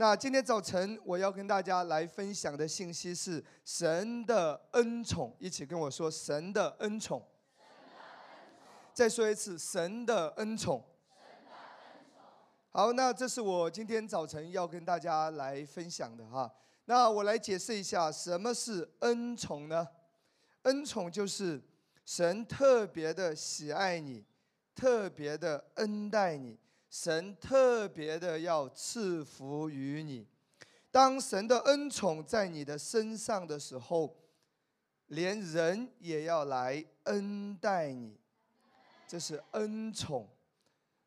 那今天早晨我要跟大家来分享的信息是神的恩宠，一起跟我说神的恩宠。再说一次，神的恩宠。好，那这是我今天早晨要跟大家来分享的哈。那我来解释一下，什么是恩宠呢？恩宠就是神特别的喜爱你，特别的恩待你，神特别的要赐福于你。当神的恩宠在你的身上的时候，连人也要来恩待你。这是恩宠，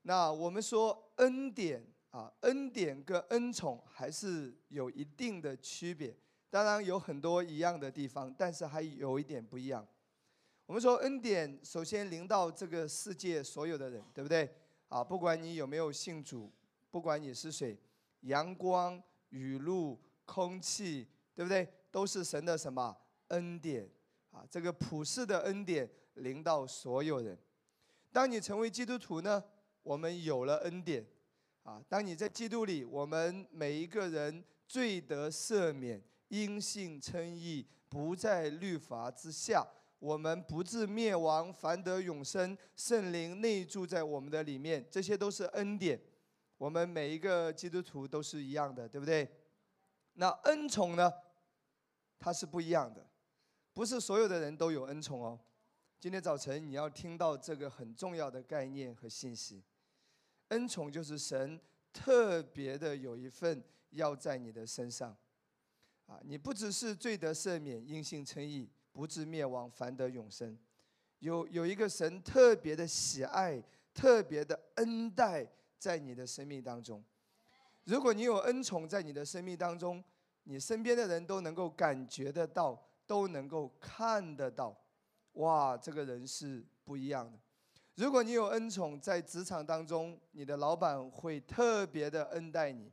那我们说恩典啊，恩典跟恩宠还是有一定的区别。当然有很多一样的地方，但是还有一点不一样。我们说恩典，首先临到这个世界所有的人，对不对？啊，不管你有没有信主，不管你是谁，阳光、雨露、空气，对不对？都是神的什么恩典啊？这个普世的恩典临到所有人。当你成为基督徒呢，我们有了恩典，啊，当你在基督里，我们每一个人罪得赦免，因信称义，不在律法之下，我们不至灭亡，反得永生，圣灵内住在我们的里面，这些都是恩典。我们每一个基督徒都是一样的，对不对？那恩宠呢，它是不一样的，不是所有的人都有恩宠哦。今天早晨你要听到这个很重要的概念和信息，恩宠就是神特别的有一份要在你的身上，啊，你不只是罪得赦免、因信称义、不至灭亡、反得永生，有有一个神特别的喜爱、特别的恩待在你的生命当中。如果你有恩宠在你的生命当中，你身边的人都能够感觉得到，都能够看得到。哇，这个人是不一样的。如果你有恩宠，在职场当中，你的老板会特别的恩待你，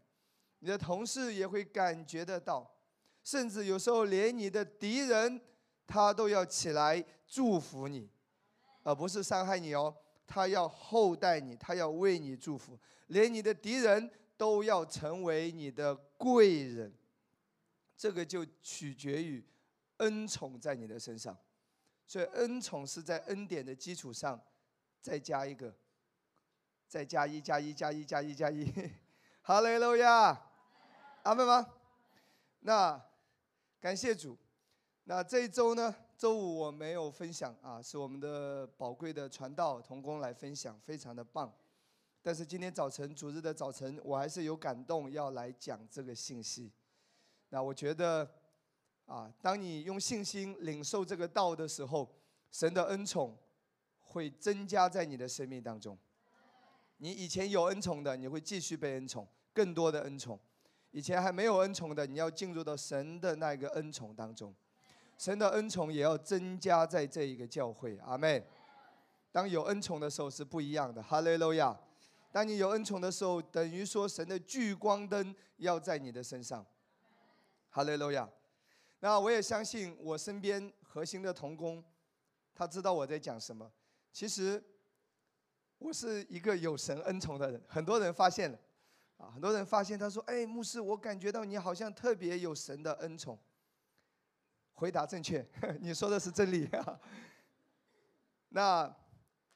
你的同事也会感觉得到，甚至有时候连你的敌人，他都要起来祝福你，而不是伤害你哦。他要厚待你，他要为你祝福，连你的敌人都要成为你的贵人。这个就取决于恩宠在你的身上。所以恩宠是在恩典的基础上再加一个，再加一加一加一加一加一，哈利路亚，阿门吗？那感谢主。那这一周呢，周五我没有分享啊，是我们的宝贵的传道同工来分享，非常的棒。但是今天早晨主日的早晨，我还是有感动要来讲这个信息。那我觉得。啊，当你用信心领受这个道的时候，神的恩宠会增加在你的生命当中。你以前有恩宠的，你会继续被恩宠，更多的恩宠；以前还没有恩宠的，你要进入到神的那个恩宠当中。神的恩宠也要增加在这一个教会。阿妹，当有恩宠的时候是不一样的。哈利路亚！当你有恩宠的时候，等于说神的聚光灯要在你的身上。哈利路亚！那我也相信我身边核心的童工，他知道我在讲什么。其实我是一个有神恩宠的人，很多人发现了，啊，很多人发现他说：“哎，牧师，我感觉到你好像特别有神的恩宠。”回答正确，你说的是真理啊。那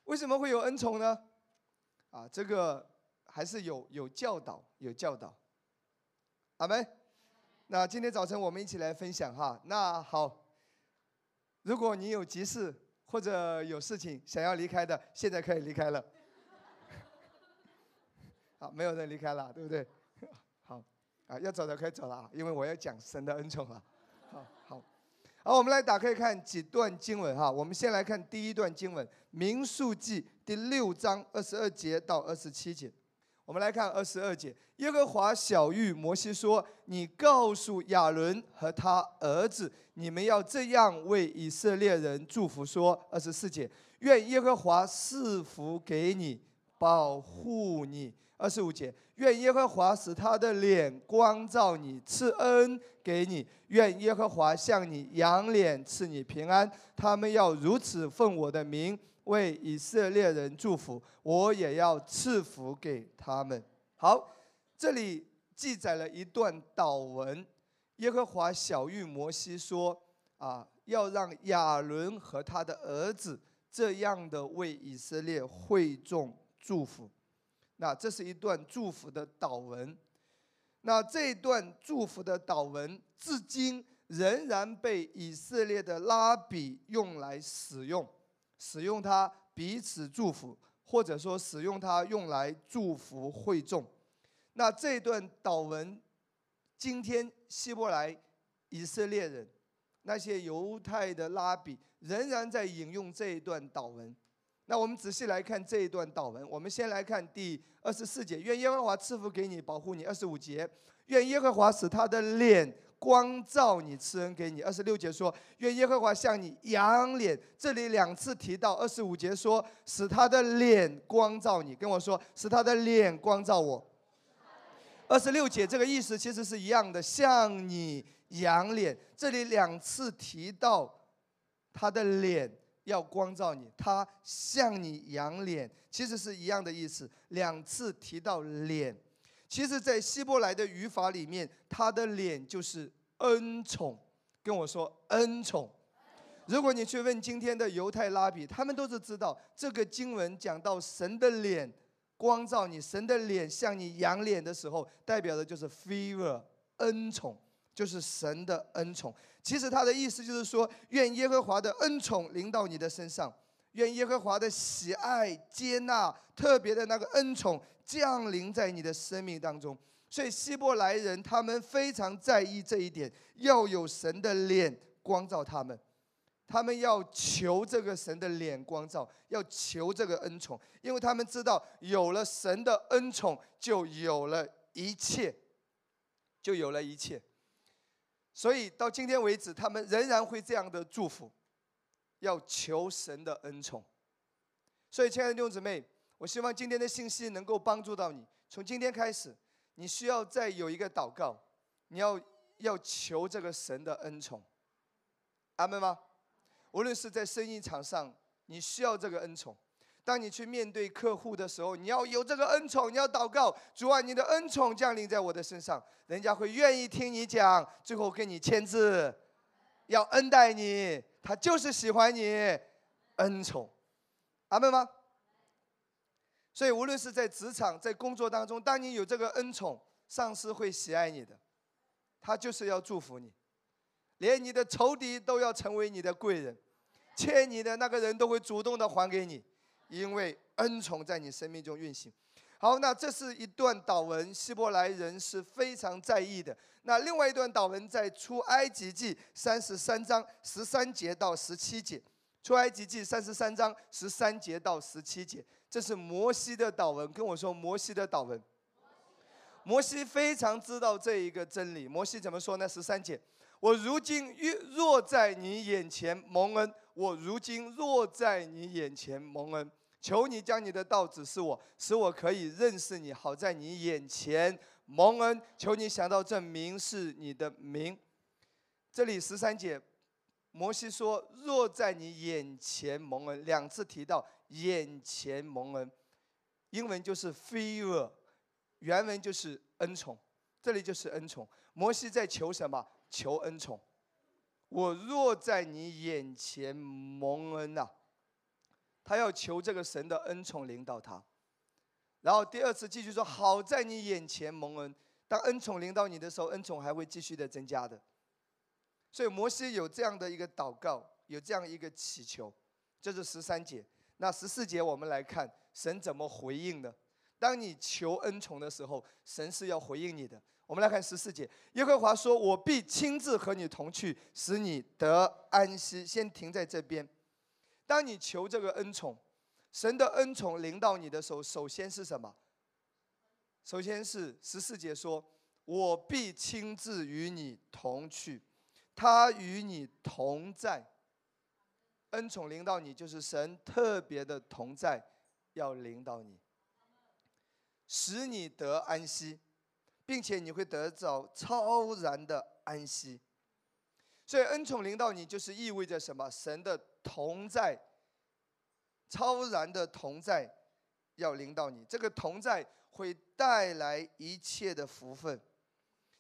为什么会有恩宠呢？啊，这个还是有有教导，有教导。阿门。那今天早晨我们一起来分享哈。那好，如果你有急事或者有事情想要离开的，现在可以离开了。好，没有人离开了，对不对？好，啊，要走的可以走了啊，因为我要讲神的恩宠了。好好，好，我们来打开看几段经文哈。我们先来看第一段经文，《民数记》第六章二十二节到二十七节。我们来看二十二节，耶和华小谕摩西说：“你告诉亚伦和他儿子，你们要这样为以色列人祝福说：二十四节，愿耶和华赐福给你，保护你；二十五节，愿耶和华使他的脸光照你，赐恩给你；愿耶和华向你扬脸，赐你平安。他们要如此奉我的名。”为以色列人祝福，我也要赐福给他们。好，这里记载了一段祷文。耶和华小谕摩西说：“啊，要让亚伦和他的儿子这样的为以色列会众祝福。”那这是一段祝福的祷文。那这段祝福的祷文，至今仍然被以色列的拉比用来使用，使用它彼此祝福，或者说使用它用来祝福会众。那这段祷文。今天希伯来以色列人，那些犹太的拉比仍然在引用这一段祷文。那我们仔细来看这一段祷文。我们先来看第二十四节：愿耶和华赐福给你，保护你。二十五节：愿耶和华使他的脸光照你，赐恩给你。二十六节说：愿耶和华向你扬脸。这里两次提到。二十五节说：使他的脸光照你。跟我说：使他的脸光照我。二十六节这个意思其实是一样的，向你仰脸。这里两次提到他的脸要光照你，他向你仰脸，其实是一样的意思。两次提到脸，其实在希伯来的语法里面，他的脸就是恩宠。跟我说恩宠。如果你去问今天的犹太拉比，他们都是知道这个经文讲到神的脸。光照你，神的脸向你仰脸的时候，代表的就是 favor 恩宠，就是神的恩宠。其实他的意思就是说，愿耶和华的恩宠临到你的身上，愿耶和华的喜爱、接纳、特别的那个恩宠降临在你的生命当中。所以希伯来人他们非常在意这一点，要有神的脸光照他们。他们要求这个神的脸光照，要求这个恩宠，因为他们知道有了神的恩宠，就有了一切，就有了一切。所以到今天为止，他们仍然会这样的祝福，要求神的恩宠。所以，亲爱的弟兄姊妹，我希望今天的信息能够帮助到你。从今天开始，你需要再有一个祷告，你要要求这个神的恩宠。阿门吗？无论是在生意场上，你需要这个恩宠；当你去面对客户的时候，你要有这个恩宠，你要祷告主啊，你的恩宠降临在我的身上，人家会愿意听你讲，最后跟你签字，要恩待你，他就是喜欢你，恩宠，阿门吗？所以无论是在职场、在工作当中，当你有这个恩宠，上司会喜爱你的，他就是要祝福你。连你的仇敌都要成为你的贵人，欠你的那个人都会主动的还给你，因为恩宠在你生命中运行。好，那这是一段祷文，希伯来人是非常在意的。那另外一段祷文在出埃及记三十三章十三节到十七节，出埃及记三十三章十三节到十七节，这是摩西的祷文。跟我说摩西的祷文，摩西非常知道这一个真理。摩西怎么说呢？十三节。我如今若在你眼前蒙恩，我如今若在你眼前蒙恩，求你将你的道指示我，使我可以认识你，好在你眼前蒙恩。求你想到这名是你的名。这里十三节，摩西说：“若在你眼前蒙恩”，两次提到眼前蒙恩，英文就是 favor，原文就是恩宠，这里就是恩宠。摩西在求什么？求恩宠，我若在你眼前蒙恩呐，他要求这个神的恩宠领导他，然后第二次继续说，好在你眼前蒙恩，当恩宠领导你的时候，恩宠还会继续的增加的。所以摩西有这样的一个祷告，有这样一个祈求，这是十三节。那十四节我们来看神怎么回应的。当你求恩宠的时候，神是要回应你的。我们来看十四节，耶和华说：“我必亲自和你同去，使你得安息。”先停在这边。当你求这个恩宠，神的恩宠临到你的时候，首先是什么？首先是十四节说：“我必亲自与你同去，他与你同在。”恩宠临到你，就是神特别的同在，要领导你，使你得安息。并且你会得到超然的安息，所以恩宠临到你，就是意味着什么？神的同在，超然的同在，要临到你。这个同在会带来一切的福分，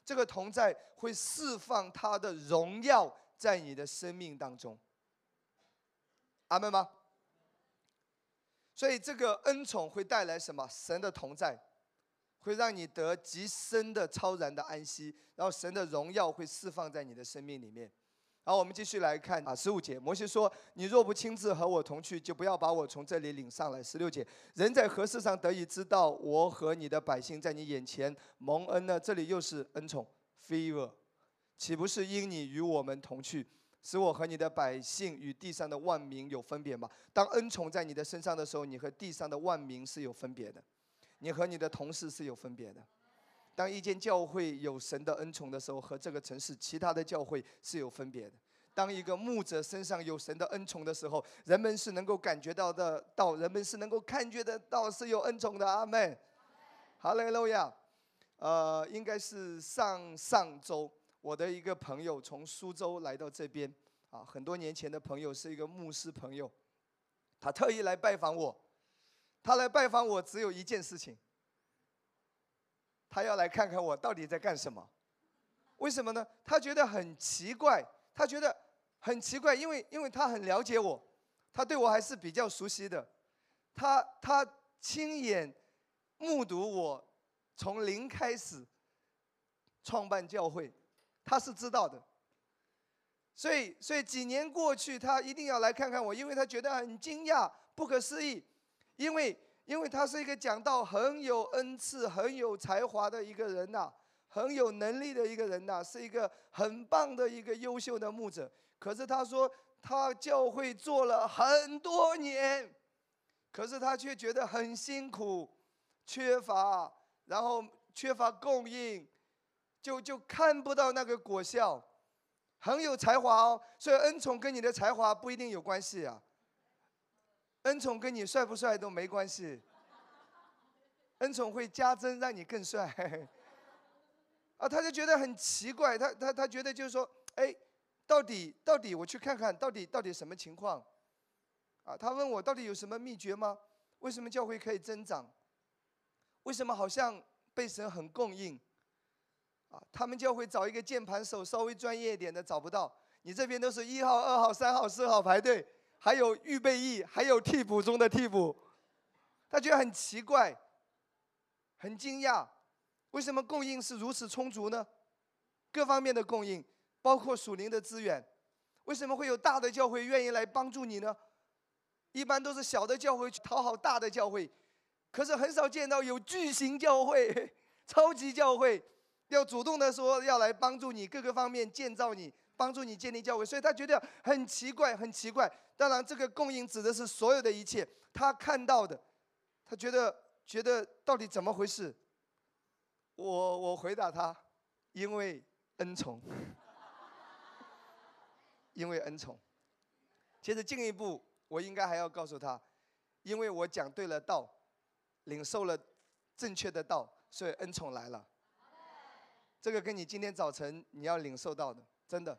这个同在会释放他的荣耀在你的生命当中。阿门吗？所以这个恩宠会带来什么？神的同在，会让你得极深的超然的安息，然后神的荣耀会释放在你的生命里面。好，我们继续来看啊，十五节，摩西说：“你若不亲自和我同去，就不要把我从这里领上来。”十六节，人在何事上得以知道我和你的百姓在你眼前蒙恩呢？这里又是恩宠，favor，岂不是因你与我们同去，使我和你的百姓与地上的万民有分别吗？当恩宠在你的身上的时候，你和地上的万民是有分别的，你和你的同事是有分别的。当一间教会有神的恩宠的时候，和这个城市其他的教会是有分别的。当一个牧者身上有神的恩宠的时候，人们是能够感觉到的，到人们是能够看觉得到是有恩宠的。阿门。哈利路亚。呃，应该是上上周，我的一个朋友从苏州来到这边，啊，很多年前的朋友是一个牧师朋友，他特意来拜访我。他来拜访我只有一件事情。他要来看看我到底在干什么？为什么呢？他觉得很奇怪，他觉得很奇怪，因为因为他很了解我，他对我还是比较熟悉的，他他亲眼目睹我从零开始创办教会，他是知道的。所以所以几年过去，他一定要来看看我，因为他觉得很惊讶、不可思议，因为。因为他是一个讲道很有恩赐、很有才华的一个人呐，很有能力的一个人呐，是一个很棒的一个优秀的牧者。可是他说他教会做了很多年，可是他却觉得很辛苦、缺乏，然后缺乏供应，就就看不到那个果效。很有才华哦，所以恩宠跟你的才华不一定有关系啊。恩宠跟你帅不帅都没关系，恩宠会加增，让你更帅。啊，他就觉得很奇怪，他他他觉得就是说，哎，到底到底我去看看到底到底什么情况？啊，他问我到底有什么秘诀吗？为什么教会可以增长？为什么好像被神很供应？啊，他们教会找一个键盘手稍微专业一点的找不到，你这边都是一号、二号、三号、四号排队。还有预备役，还有替补中的替补，他觉得很奇怪，很惊讶，为什么供应是如此充足呢？各方面的供应，包括属灵的资源，为什么会有大的教会愿意来帮助你呢？一般都是小的教会去讨好大的教会，可是很少见到有巨型教会、超级教会要主动的说要来帮助你各个方面建造你。帮助你建立教会，所以他觉得很奇怪，很奇怪。当然，这个供应指的是所有的一切，他看到的，他觉得觉得到底怎么回事？我我回答他，因为恩宠，因为恩宠。其实进一步，我应该还要告诉他，因为我讲对了道，领受了正确的道，所以恩宠来了。这个跟你今天早晨你要领受到的，真的。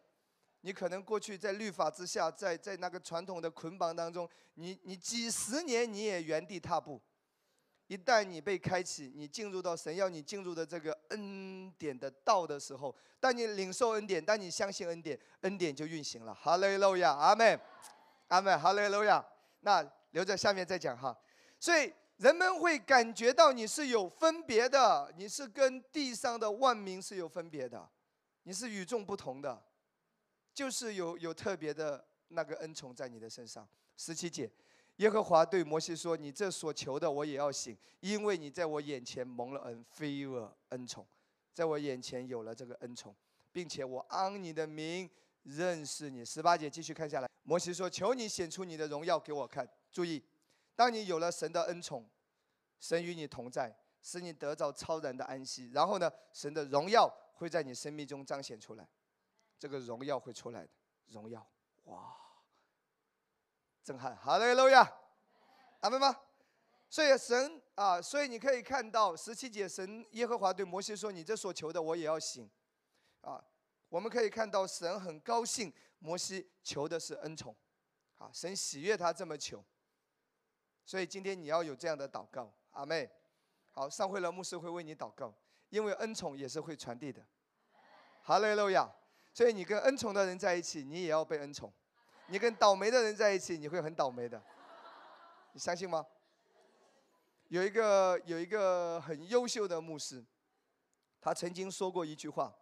你可能过去在律法之下，在在那个传统的捆绑当中，你你几十年你也原地踏步。一旦你被开启，你进入到神要你进入的这个恩典的道的时候，当你领受恩典，当你相信恩典，恩典就运行了。哈利路亚，阿门，阿门，哈利路亚。那留在下面再讲哈。所以人们会感觉到你是有分别的，你是跟地上的万民是有分别的，你是与众不同的。就是有有特别的那个恩宠在你的身上。十七节，耶和华对摩西说：“你这所求的，我也要行，因为你在我眼前蒙了恩，favor 恩宠，在我眼前有了这个恩宠，并且我安你的名认识你。”十八节继续看下来，摩西说：“求你显出你的荣耀给我看。”注意，当你有了神的恩宠，神与你同在，使你得到超然的安息，然后呢，神的荣耀会在你生命中彰显出来。这个荣耀会出来的，荣耀，哇，震撼，好嘞，路亚，阿门吗？所以神啊，所以你可以看到十七节，神耶和华对摩西说：“你这所求的，我也要行。”啊，我们可以看到神很高兴，摩西求的是恩宠，啊，神喜悦他这么求，所以今天你要有这样的祷告，阿妹。好，上会了，牧师会为你祷告，因为恩宠也是会传递的。哈利路亚。所以你跟恩宠的人在一起，你也要被恩宠；你跟倒霉的人在一起，你会很倒霉的。你相信吗？有一个有一个很优秀的牧师，他曾经说过一句话，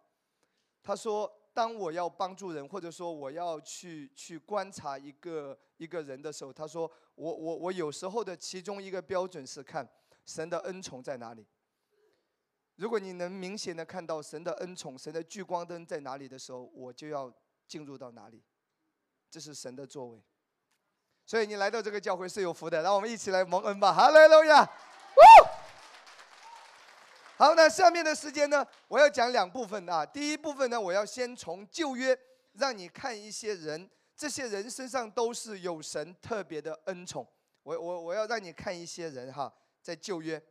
他说：“当我要帮助人，或者说我要去去观察一个一个人的时候，他说我我我有时候的其中一个标准是看神的恩宠在哪里。”如果你能明显的看到神的恩宠、神的聚光灯在哪里的时候，我就要进入到哪里，这是神的作为。所以你来到这个教会是有福的，让我们一起来蒙恩吧！哈利路亚！好，那下面的时间呢，我要讲两部分啊。第一部分呢，我要先从旧约让你看一些人，这些人身上都是有神特别的恩宠。我我我要让你看一些人哈，在旧约。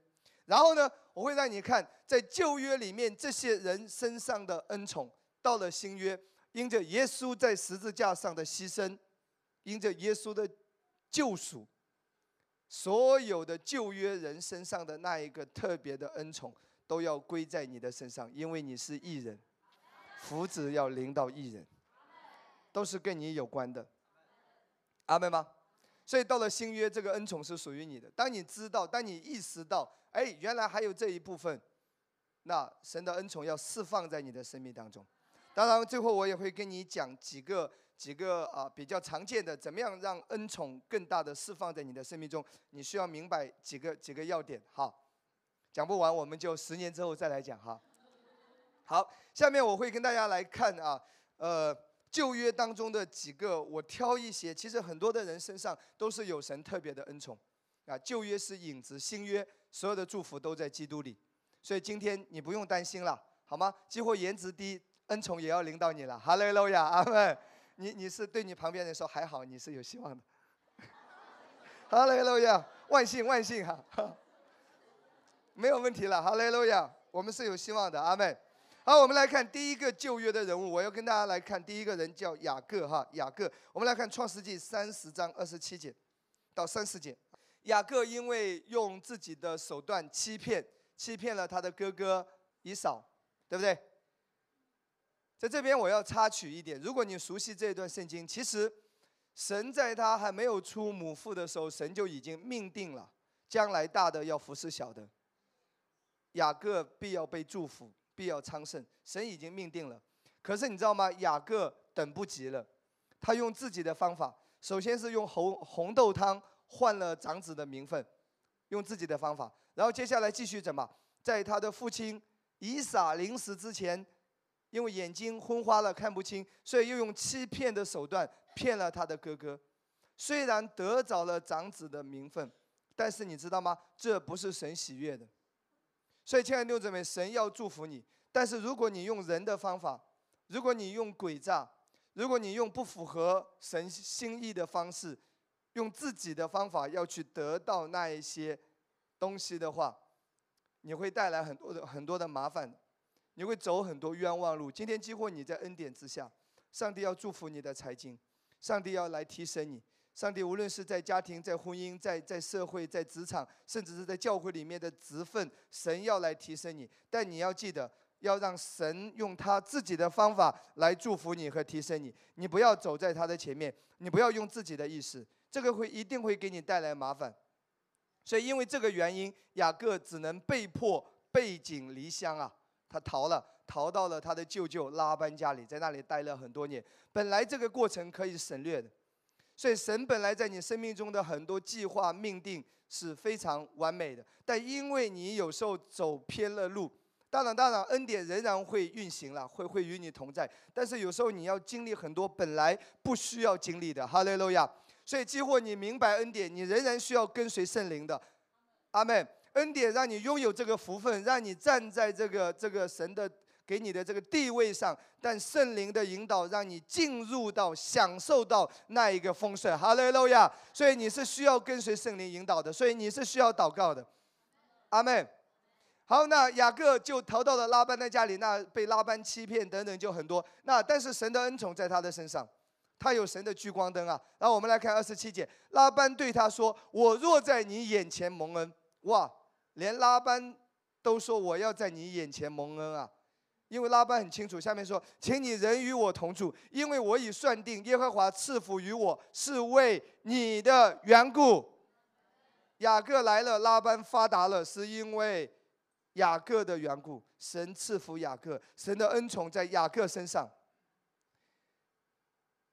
然后呢，我会让你看，在旧约里面这些人身上的恩宠，到了新约，因着耶稣在十字架上的牺牲，因着耶稣的救赎，所有的旧约人身上的那一个特别的恩宠，都要归在你的身上，因为你是异人，福祉要临到异人，都是跟你有关的，阿门吗？所以到了新约，这个恩宠是属于你的。当你知道，当你意识到。哎，原来还有这一部分，那神的恩宠要释放在你的生命当中。当然，最后我也会跟你讲几个几个啊比较常见的，怎么样让恩宠更大的释放在你的生命中？你需要明白几个几个要点。好，讲不完，我们就十年之后再来讲哈。好，下面我会跟大家来看啊，呃，旧约当中的几个，我挑一些，其实很多的人身上都是有神特别的恩宠。啊，旧约是影子，新约所有的祝福都在基督里，所以今天你不用担心了，好吗？几乎颜值低，恩宠也要临到你了。哈利路亚，阿门。你你是对你旁边人说还好，你是有希望的。哈利路亚，万幸万幸哈，没有问题了。哈利路亚，我们是有希望的，阿门。好，我们来看第一个旧约的人物，我要跟大家来看第一个人叫雅各哈，雅各。我们来看创世纪三十章二十七节到三十节。雅各因为用自己的手段欺骗，欺骗了他的哥哥以扫，对不对？在这边我要插曲一点，如果你熟悉这一段圣经，其实神在他还没有出母腹的时候，神就已经命定了，将来大的要服侍小的，雅各必要被祝福，必要昌盛，神已经命定了。可是你知道吗？雅各等不及了，他用自己的方法，首先是用红红豆汤。换了长子的名分，用自己的方法，然后接下来继续怎么，在他的父亲以撒临死之前，因为眼睛昏花了看不清，所以又用欺骗的手段骗了他的哥哥。虽然得着了长子的名分，但是你知道吗？这不是神喜悦的。所以亲爱的弟兄姊妹，神要祝福你，但是如果你用人的方法，如果你用诡诈，如果你用不符合神心意的方式。用自己的方法要去得到那一些东西的话，你会带来很多的很多的麻烦，你会走很多冤枉路。今天几乎你在恩典之下，上帝要祝福你的财经，上帝要来提升你，上帝无论是在家庭、在婚姻、在在社会、在职场，甚至是在教会里面的职分，神要来提升你。但你要记得，要让神用他自己的方法来祝福你和提升你，你不要走在他的前面，你不要用自己的意识。这个会一定会给你带来麻烦，所以因为这个原因，雅各只能被迫背井离乡啊，他逃了，逃到了他的舅舅拉班家里，在那里待了很多年。本来这个过程可以省略的，所以神本来在你生命中的很多计划命定是非常完美的，但因为你有时候走偏了路，当然当然恩典仍然会运行了，会会与你同在，但是有时候你要经历很多本来不需要经历的。哈利路亚。所以，几乎你明白恩典，你仍然需要跟随圣灵的，阿门。恩典让你拥有这个福分，让你站在这个这个神的给你的这个地位上，但圣灵的引导让你进入到享受到那一个丰盛。哈利路亚！所以你是需要跟随圣灵引导的，所以你是需要祷告的，阿门。好，那雅各就逃到了拉班的家里，那被拉班欺骗等等就很多。那但是神的恩宠在他的身上。他有神的聚光灯啊。然后我们来看二十七节，拉班对他说：“我若在你眼前蒙恩，哇，连拉班都说我要在你眼前蒙恩啊。”因为拉班很清楚，下面说：“请你人与我同住，因为我已算定耶和华赐福于我，是为你的缘故。”雅各来了，拉班发达了，是因为雅各的缘故。神赐福雅各，神的恩宠在雅各身上。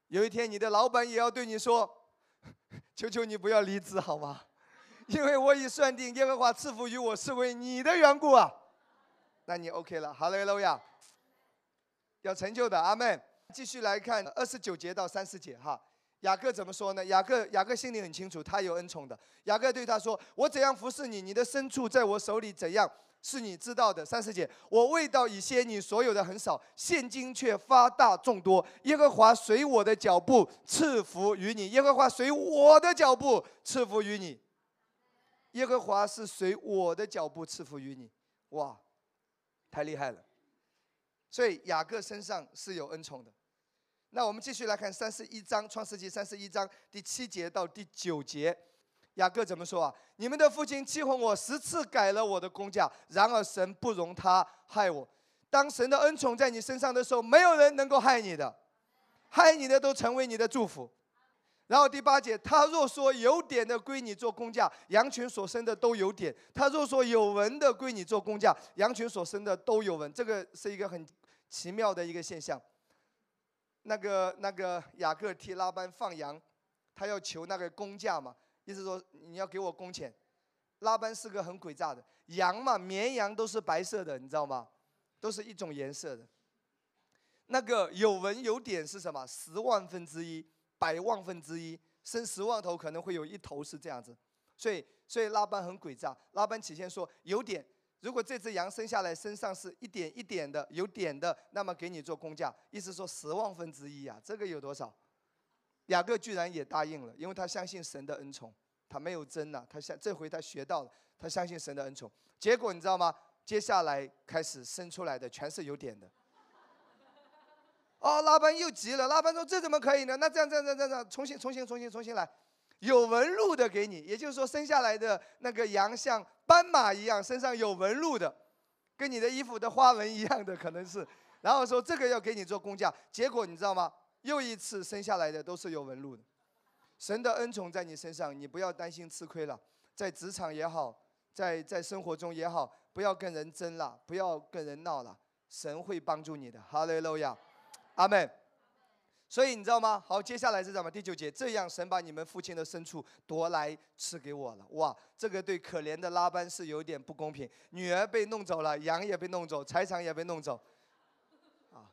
有一天，你的老板也要对你说：“ 求求你不要离职，好吗？因为我已算定耶和华赐福于我，是为你的缘故啊。”那你 OK 了，哈利路亚。有成就的，阿门。继续来看二十九节到三十节，哈。雅各怎么说呢？雅各雅各心里很清楚，他有恩宠的。雅各对他说：“我怎样服侍你，你的牲畜在我手里怎样，是你知道的。”三十节，我味道已些，你所有的很少，现今却发大众多。耶和华随我的脚步赐福于你，耶和华随我的脚步赐福于你。耶和华是随我的脚步赐福于你，哇！太厉害了，所以雅各身上是有恩宠的。那我们继续来看三十一章创世纪三十一章第七节到第九节，雅各怎么说啊？你们的父亲欺哄我十次改了我的工价，然而神不容他害我。当神的恩宠在你身上的时候，没有人能够害你的，害你的都成为你的祝福。然后第八节，他若说有点的归你做工价，羊群所生的都有点；他若说有纹的归你做工价，羊群所生的都有纹。这个是一个很奇妙的一个现象。那个那个雅各替拉班放羊，他要求那个工价嘛，意思说你要给我工钱。拉班是个很诡诈的，羊嘛，绵羊都是白色的，你知道吗？都是一种颜色的。那个有纹有点是什么？十万分之一。百万分之一生十万头，可能会有一头是这样子，所以所以拉班很诡诈。拉班起先说有点，如果这只羊生下来身上是一点一点的有点的，那么给你做工价，意思说十万分之一啊，这个有多少？雅各居然也答应了，因为他相信神的恩宠，他没有争了，他相这回他学到了，他相信神的恩宠。结果你知道吗？接下来开始生出来的全是有点的。哦，拉班又急了。拉班说：“这怎么可以呢？那这样、这样、这样、这样，重新、重新、重新、重新来，有纹路的给你。也就是说，生下来的那个羊像斑马一样，身上有纹路的，跟你的衣服的花纹一样的，可能是。然后说这个要给你做工匠。结果你知道吗？又一次生下来的都是有纹路的。神的恩宠在你身上，你不要担心吃亏了。在职场也好，在在生活中也好，不要跟人争了，不要跟人闹了。神会帮助你的。哈利路亚。阿门。所以你知道吗？好，接下来是什么？第九节，这样神把你们父亲的牲畜夺来赐给我了。哇，这个对可怜的拉班是有点不公平。女儿被弄走了，羊也被弄走，财产也被弄走。啊，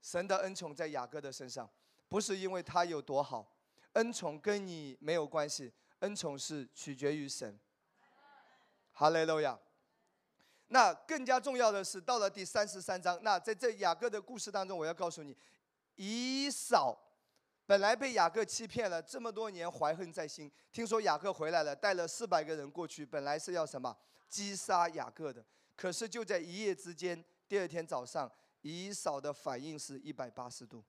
神的恩宠在雅各的身上，不是因为他有多好，恩宠跟你没有关系，恩宠是取决于神。哈利路亚。那更加重要的是，到了第三十三章，那在这雅各的故事当中，我要告诉你，以扫本来被雅各欺骗了这么多年，怀恨在心。听说雅各回来了，带了四百个人过去，本来是要什么击杀雅各的。可是就在一夜之间，第二天早上，以扫的反应是一百八十度，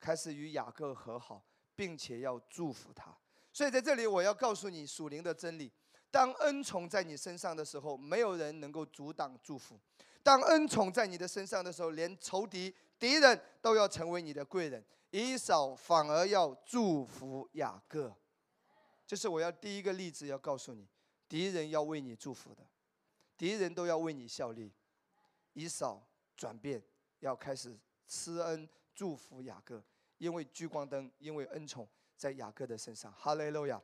开始与雅各和好，并且要祝福他。所以在这里，我要告诉你属灵的真理。当恩宠在你身上的时候，没有人能够阻挡祝福；当恩宠在你的身上的时候，连仇敌、敌人都要成为你的贵人。以扫反而要祝福雅各，这是我要第一个例子要告诉你：敌人要为你祝福的，敌人都要为你效力。以扫转变，要开始施恩祝福雅各，因为聚光灯，因为恩宠在雅各的身上。哈利路亚。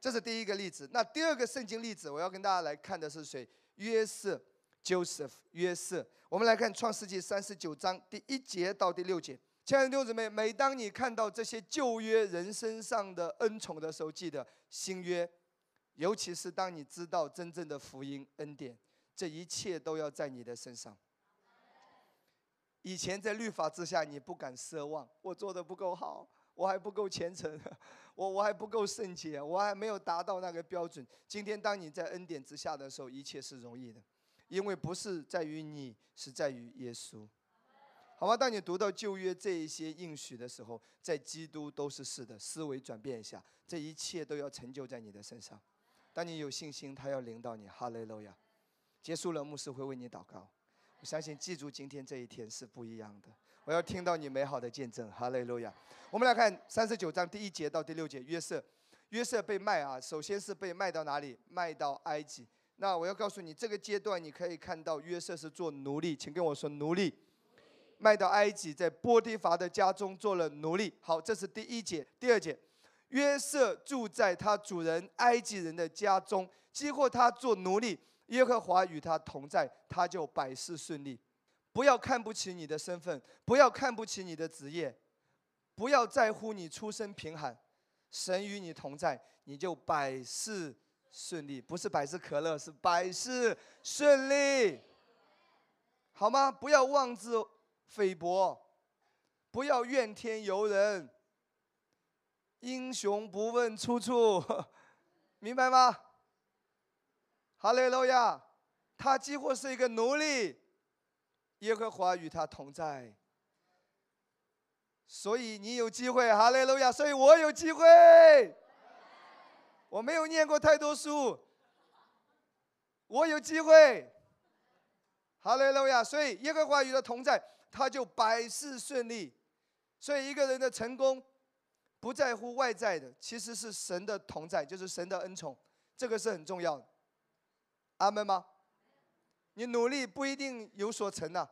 这是第一个例子。那第二个圣经例子，我要跟大家来看的是谁？约瑟，Joseph，约瑟。我们来看创世纪三十九章第一节到第六节。亲爱的弟兄姊妹，每当你看到这些旧约人身上的恩宠的时候，记得新约，尤其是当你知道真正的福音恩典，这一切都要在你的身上。以前在律法之下，你不敢奢望，我做的不够好。我还不够虔诚，我我还不够圣洁，我还没有达到那个标准。今天当你在恩典之下的时候，一切是容易的，因为不是在于你，是在于耶稣。好吗？当你读到旧约这一些应许的时候，在基督都是是的，思维转变一下，这一切都要成就在你的身上。当你有信心，他要领导你。哈利路亚！结束了，牧师会为你祷告。我相信，记住今天这一天是不一样的。我要听到你美好的见证。哈利路亚！我们来看三十九章第一节到第六节，约瑟，约瑟被卖啊，首先是被卖到哪里？卖到埃及。那我要告诉你，这个阶段你可以看到约瑟是做奴隶，请跟我说奴隶。卖到埃及，在波提乏的家中做了奴隶。好，这是第一节。第二节，约瑟住在他主人埃及人的家中，激活他做奴隶。耶和华与他同在，他就百事顺利。不要看不起你的身份，不要看不起你的职业，不要在乎你出身贫寒。神与你同在，你就百事顺利。不是百事可乐，是百事顺利，好吗？不要妄自。菲薄，不要怨天尤人。英雄不问出处，明白吗？哈利路亚，他几乎是一个奴隶，耶和华与他同在，所以你有机会。哈利路亚，所以我有机会。我没有念过太多书，我有机会。哈利路亚，所以耶和华与他同在。他就百事顺利，所以一个人的成功不在乎外在的，其实是神的同在，就是神的恩宠，这个是很重要的。阿门吗？你努力不一定有所成呐，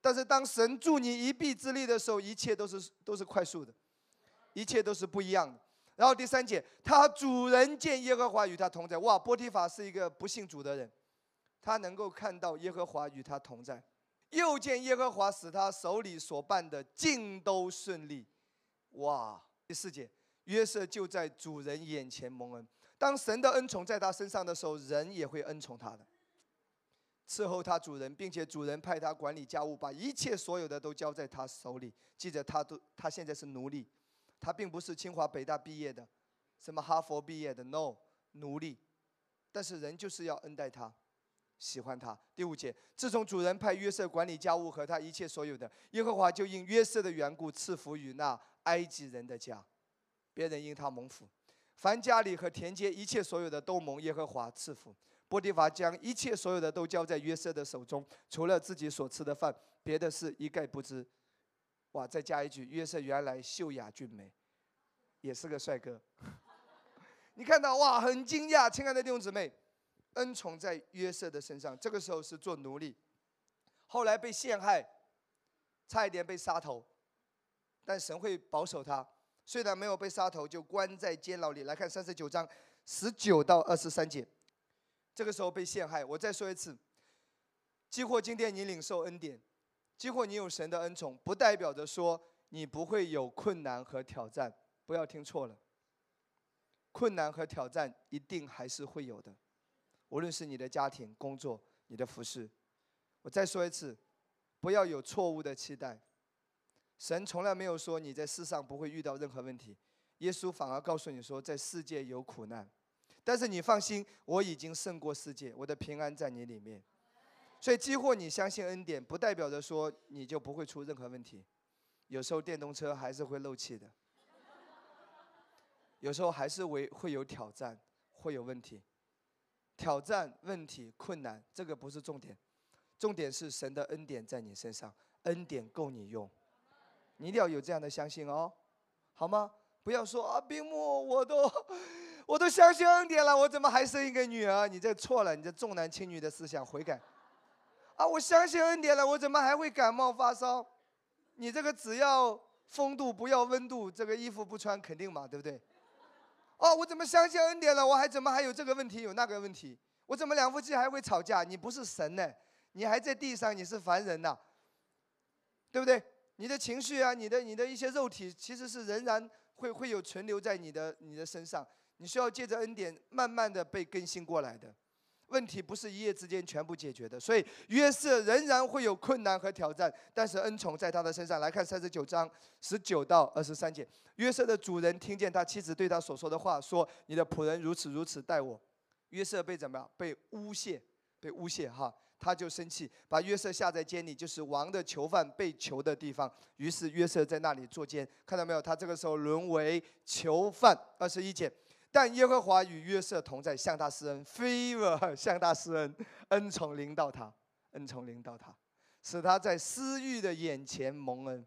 但是当神助你一臂之力的时候，一切都是都是快速的，一切都是不一样的。然后第三节，他主人见耶和华与他同在，哇，波提法是一个不信主的人，他能够看到耶和华与他同在。又见耶和华使他手里所办的尽都顺利，哇！第四节，约瑟就在主人眼前蒙恩。当神的恩宠在他身上的时候，人也会恩宠他的，伺候他主人，并且主人派他管理家务，把一切所有的都交在他手里。记着，他都他现在是奴隶，他并不是清华北大毕业的，什么哈佛毕业的，no，奴隶。但是人就是要恩待他。喜欢他。第五节，自从主人派约瑟管理家务和他一切所有的，耶和华就因约瑟的缘故赐福于那埃及人的家，别人因他蒙福。凡家里和田间一切所有的都蒙耶和华赐福。波提乏将一切所有的都交在约瑟的手中，除了自己所吃的饭，别的事一概不知。哇，再加一句，约瑟原来秀雅俊美，也是个帅哥。你看到哇，很惊讶，亲爱的弟兄姊妹。恩宠在约瑟的身上，这个时候是做奴隶，后来被陷害，差一点被杀头，但神会保守他，虽然没有被杀头，就关在监牢里。来看三十九章十九到二十三节，这个时候被陷害。我再说一次，几乎今天你领受恩典，几乎你有神的恩宠，不代表着说你不会有困难和挑战，不要听错了，困难和挑战一定还是会有的。无论是你的家庭、工作、你的服饰，我再说一次，不要有错误的期待。神从来没有说你在世上不会遇到任何问题，耶稣反而告诉你说，在世界有苦难，但是你放心，我已经胜过世界，我的平安在你里面。所以，几乎你相信恩典，不代表着说你就不会出任何问题。有时候电动车还是会漏气的，有时候还是会会有挑战，会有问题。挑战、问题、困难，这个不是重点，重点是神的恩典在你身上，恩典够你用，你一定要有这样的相信哦，好吗？不要说啊，冰木，我都我都相信恩典了，我怎么还生一个女儿？你这错了，你这重男轻女的思想，悔改。啊，我相信恩典了，我怎么还会感冒发烧？你这个只要风度不要温度，这个衣服不穿肯定嘛，对不对？哦，我怎么相信恩典了？我还怎么还有这个问题，有那个问题？我怎么两夫妻还会吵架？你不是神呢，你还在地上，你是凡人呐，对不对？你的情绪啊，你的你的一些肉体，其实是仍然会会有存留在你的你的身上，你需要借着恩典慢慢的被更新过来的。问题不是一夜之间全部解决的，所以约瑟仍然会有困难和挑战，但是恩宠在他的身上。来看三十九章十九到二十三节，约瑟的主人听见他妻子对他所说的话，说：“你的仆人如此如此待我。”约瑟被怎么样？被诬陷，被诬陷哈。他就生气，把约瑟下在监里，就是王的囚犯被囚的地方。于是约瑟在那里坐监，看到没有？他这个时候沦为囚犯。二十一节，但耶和华与约瑟同在，向他施恩，favor 向他施恩，恩宠临到他，恩宠临到他，使他在私欲的眼前蒙恩。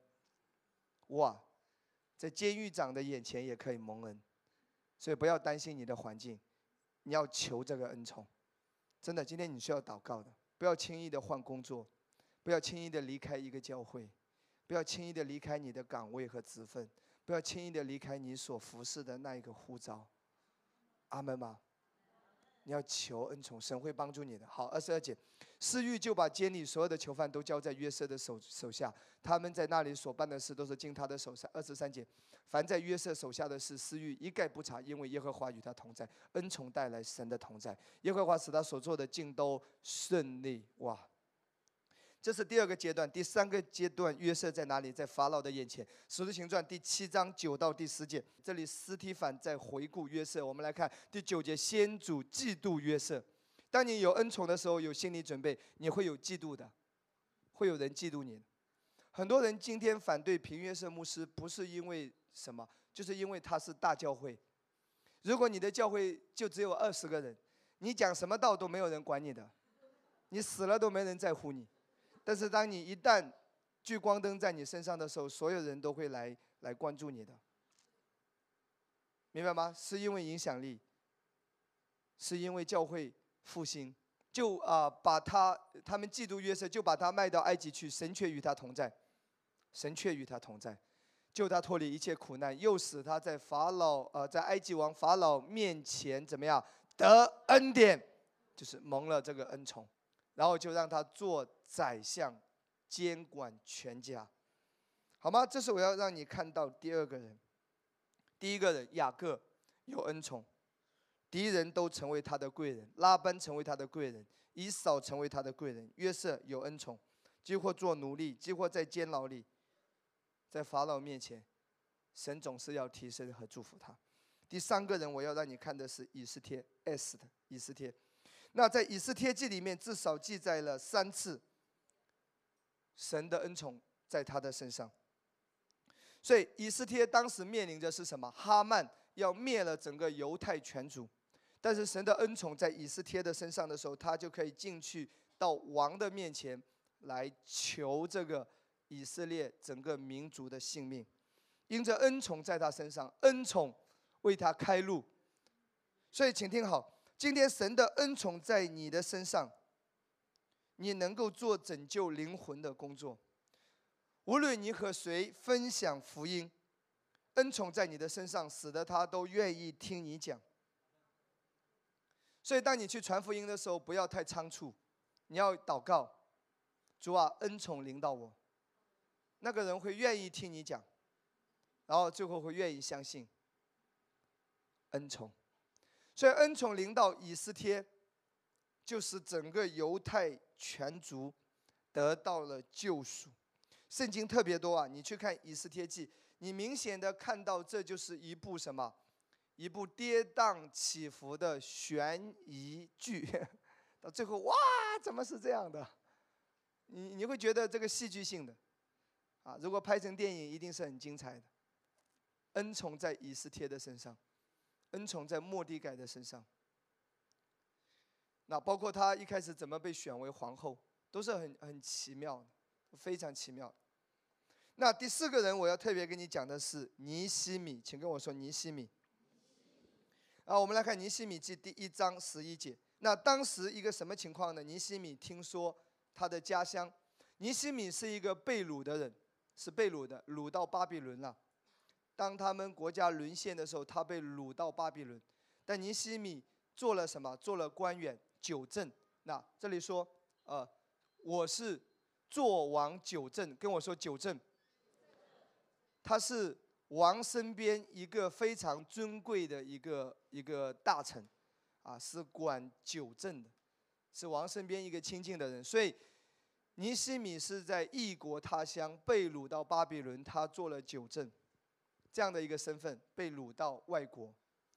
哇，在监狱长的眼前也可以蒙恩，所以不要担心你的环境，你要求这个恩宠。真的，今天你需要祷告的，不要轻易的换工作，不要轻易的离开一个教会，不要轻易的离开你的岗位和职分，不要轻易的离开你所服侍的那一个呼召。阿门吗？你要求恩宠，神会帮助你的。好，二十二节，司狱就把监里所有的囚犯都交在约瑟的手手下，他们在那里所办的事都是经他的手上。二十三节，凡在约瑟手下的事，司狱一概不查，因为耶和华与他同在，恩宠带来神的同在，耶和华使他所做的尽都顺利。哇！这是第二个阶段，第三个阶段，约瑟在哪里？在法老的眼前。使徒行传第七章九到第十节，这里斯提凡在回顾约瑟。我们来看第九节，先祖嫉妒约瑟。当你有恩宠的时候，有心理准备，你会有嫉妒的，会有人嫉妒你。很多人今天反对平约瑟牧师，不是因为什么，就是因为他是大教会。如果你的教会就只有二十个人，你讲什么道都没有人管你的，你死了都没人在乎你。但是当你一旦聚光灯在你身上的时候，所有人都会来来关注你的，明白吗？是因为影响力，是因为教会复兴，就啊把他他们嫉妒约瑟，就把他卖到埃及去，神却与他同在，神却与他同在，救他脱离一切苦难，又使他在法老呃在埃及王法老面前怎么样得恩典，就是蒙了这个恩宠。然后就让他做宰相，监管全家，好吗？这是我要让你看到第二个人。第一个人雅各有恩宠，敌人都成为他的贵人，拉班成为他的贵人，以扫成为他的贵人，约瑟有恩宠，几乎做奴隶，几乎在监牢里，在法老面前，神总是要提升和祝福他。第三个人我要让你看的是以斯帖 S 的以斯帖。那在以斯帖记里面，至少记载了三次神的恩宠在他的身上。所以以斯帖当时面临着是什么？哈曼要灭了整个犹太全族，但是神的恩宠在以斯帖的身上的时候，他就可以进去到王的面前来求这个以色列整个民族的性命。因着恩宠在他身上，恩宠为他开路。所以请听好。今天神的恩宠在你的身上，你能够做拯救灵魂的工作。无论你和谁分享福音，恩宠在你的身上，使得他都愿意听你讲。所以，当你去传福音的时候，不要太仓促，你要祷告：主啊，恩宠临到我，那个人会愿意听你讲，然后最后会愿意相信恩宠。所以恩宠临到以斯帖，就是整个犹太全族得到了救赎。圣经特别多啊，你去看以斯帖记，你明显的看到这就是一部什么？一部跌宕起伏的悬疑剧。到最后，哇，怎么是这样的？你你会觉得这个戏剧性的，啊，如果拍成电影，一定是很精彩的。恩宠在以斯帖的身上。恩宠在莫迪改的身上，那包括他一开始怎么被选为皇后，都是很很奇妙的，非常奇妙。那第四个人我要特别跟你讲的是尼西米，请跟我说尼西米。啊，我们来看尼西米记第一章十一节。那当时一个什么情况呢？尼西米听说他的家乡，尼西米是一个被掳的人，是被掳的，掳到巴比伦了。当他们国家沦陷的时候，他被掳到巴比伦。但尼西米做了什么？做了官员，九正。那这里说，呃，我是做王九正，跟我说九正。他是王身边一个非常尊贵的一个一个大臣，啊，是管九正的，是王身边一个亲近的人。所以尼西米是在异国他乡被掳到巴比伦，他做了九正。这样的一个身份被掳到外国，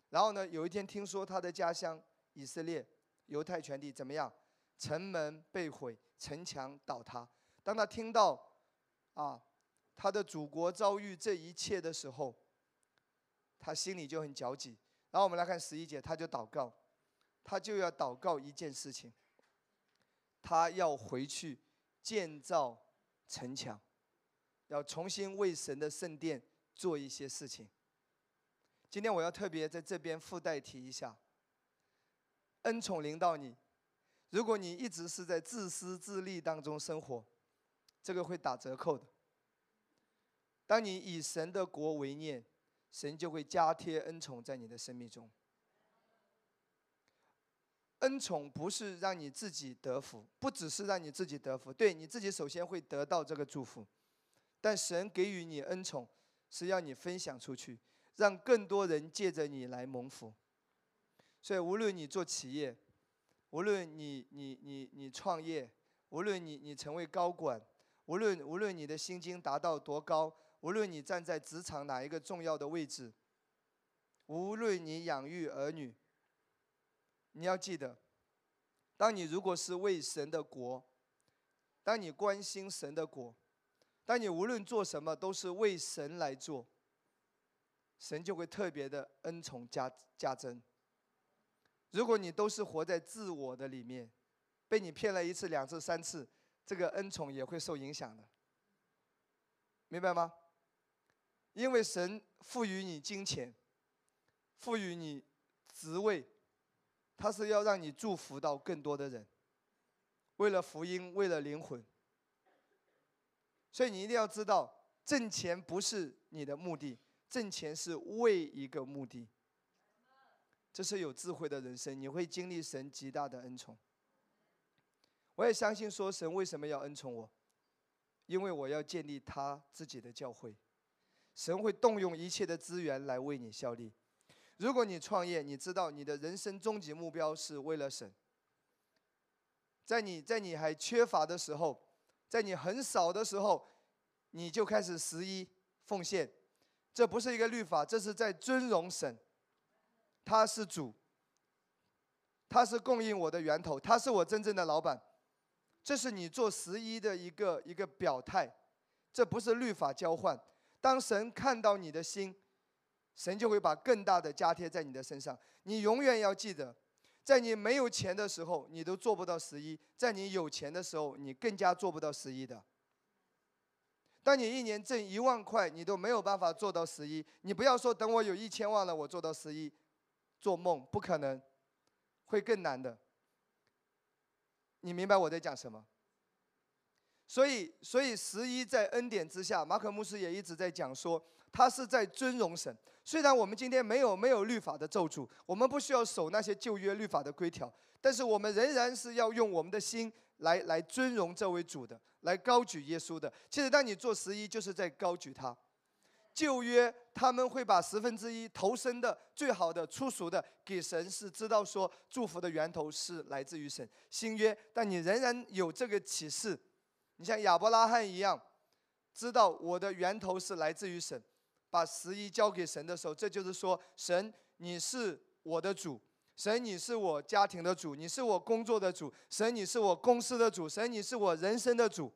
然后呢，有一天听说他的家乡以色列、犹太全地怎么样，城门被毁，城墙倒塌。当他听到啊，他的祖国遭遇这一切的时候，他心里就很焦急。然后我们来看十一节，他就祷告，他就要祷告一件事情，他要回去建造城墙，要重新为神的圣殿做一些事情。今天我要特别在这边附带提一下，恩宠临到你，如果你一直是在自私自利当中生活，这个会打折扣的。当你以神的国为念，神就会加贴恩宠在你的生命中。恩宠不是让你自己得福，不只是让你自己得福，对你自己首先会得到这个祝福，但神给予你恩宠，是要你分享出去。让更多人借着你来蒙福，所以无论你做企业，无论你你你你创业，无论你你成为高管，无论无论你的薪金达到多高，无论你站在职场哪一个重要的位置，无论你养育儿女，你要记得，当你如果是为神的国，当你关心神的国，当你无论做什么都是为神来做。神就会特别的恩宠加加增。如果你都是活在自我的里面，被你骗了一次、两次、三次，这个恩宠也会受影响的，明白吗？因为神赋予你金钱，赋予你职位，他是要让你祝福到更多的人，为了福音，为了灵魂。所以你一定要知道，挣钱不是你的目的。挣钱是为一个目的，这是有智慧的人生，你会经历神极大的恩宠。我也相信说，神为什么要恩宠我？因为我要建立他自己的教会，神会动用一切的资源来为你效力。如果你创业，你知道你的人生终极目标是为了神。在你在你还缺乏的时候，在你很少的时候，你就开始十一奉献。这不是一个律法，这是在尊荣神。他是主，他是供应我的源头，他是我真正的老板。这是你做十一的一个一个表态，这不是律法交换。当神看到你的心，神就会把更大的加贴在你的身上。你永远要记得，在你没有钱的时候，你都做不到十一；在你有钱的时候，你更加做不到十一的。当你一年挣一万块，你都没有办法做到十一。你不要说等我有一千万了，我做到十一，做梦不可能，会更难的。你明白我在讲什么？所以，所以十一在恩典之下，马可牧师也一直在讲说，他是在尊荣神。虽然我们今天没有没有律法的咒诅，我们不需要守那些旧约律法的规条，但是我们仍然是要用我们的心。来来尊荣这位主的，来高举耶稣的。其实，当你做十一，就是在高举他。旧约他们会把十分之一投身的最好的、粗俗的给神，是知道说祝福的源头是来自于神。新约，但你仍然有这个启示。你像亚伯拉罕一样，知道我的源头是来自于神，把十一交给神的时候，这就是说，神你是我的主。神，你是我家庭的主，你是我工作的主。神，你是我公司的主。神，你是我人生的主。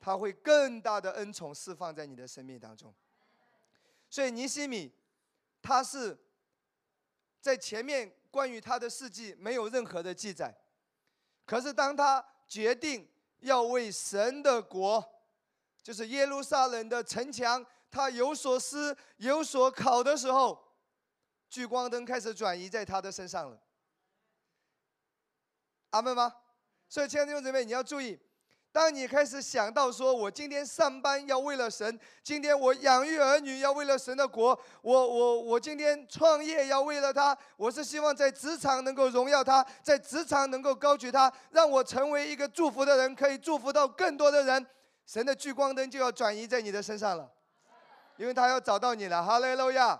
他会更大的恩宠释放在你的生命当中。所以尼西米，他是在前面关于他的事迹没有任何的记载，可是当他决定要为神的国，就是耶路撒冷的城墙，他有所思有所考的时候。聚光灯开始转移在他的身上了，阿门吗？所以，亲爱的弟兄姊妹，你要注意，当你开始想到说，我今天上班要为了神，今天我养育儿女要为了神的国，我我我今天创业要为了他，我是希望在职场能够荣耀他，在职场能够高举他，让我成为一个祝福的人，可以祝福到更多的人，神的聚光灯就要转移在你的身上了，因为他要找到你了，哈利路亚。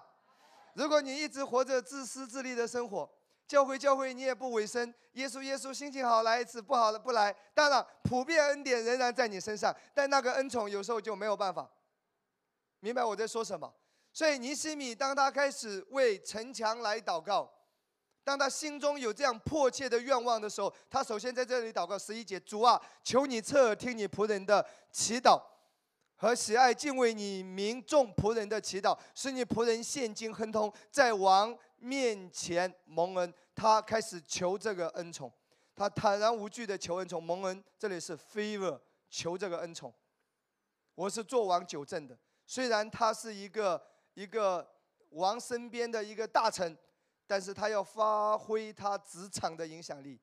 如果你一直活着自私自利的生活，教会教会你也不委身，耶稣耶稣心情好来一次，不好了不来。当然，普遍恩典仍然在你身上，但那个恩宠有时候就没有办法。明白我在说什么？所以尼西米当他开始为城墙来祷告，当他心中有这样迫切的愿望的时候，他首先在这里祷告十一节：主啊，求你侧耳听你仆人的祈祷，和喜爱敬畏你民众仆人的祈祷，使你仆人现今亨通，在王面前蒙恩。他开始求这个恩宠，他坦然无惧的求恩宠蒙恩。这里是 favor，求这个恩宠。我是做王九正的，虽然他是一个一个王身边的一个大臣。但是他要发挥他职场的影响力，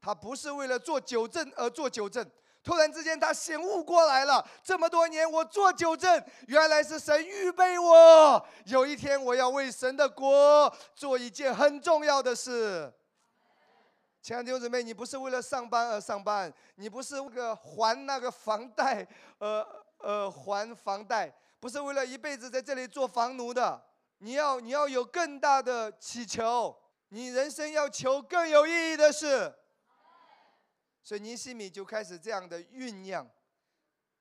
他不是为了做九正而做九正。突然之间，他醒悟过来了：这么多年我做九正，原来是神预备我，有一天我要为神的国做一件很重要的事。亲爱的弟兄姊妹，你不是为了上班而上班，你不是为了还那个房贷，呃呃还房贷，不是为了一辈子在这里做房奴的。你要你要有更大的祈求，你人生要求更有意义的事。所以尼西米就开始这样的酝酿，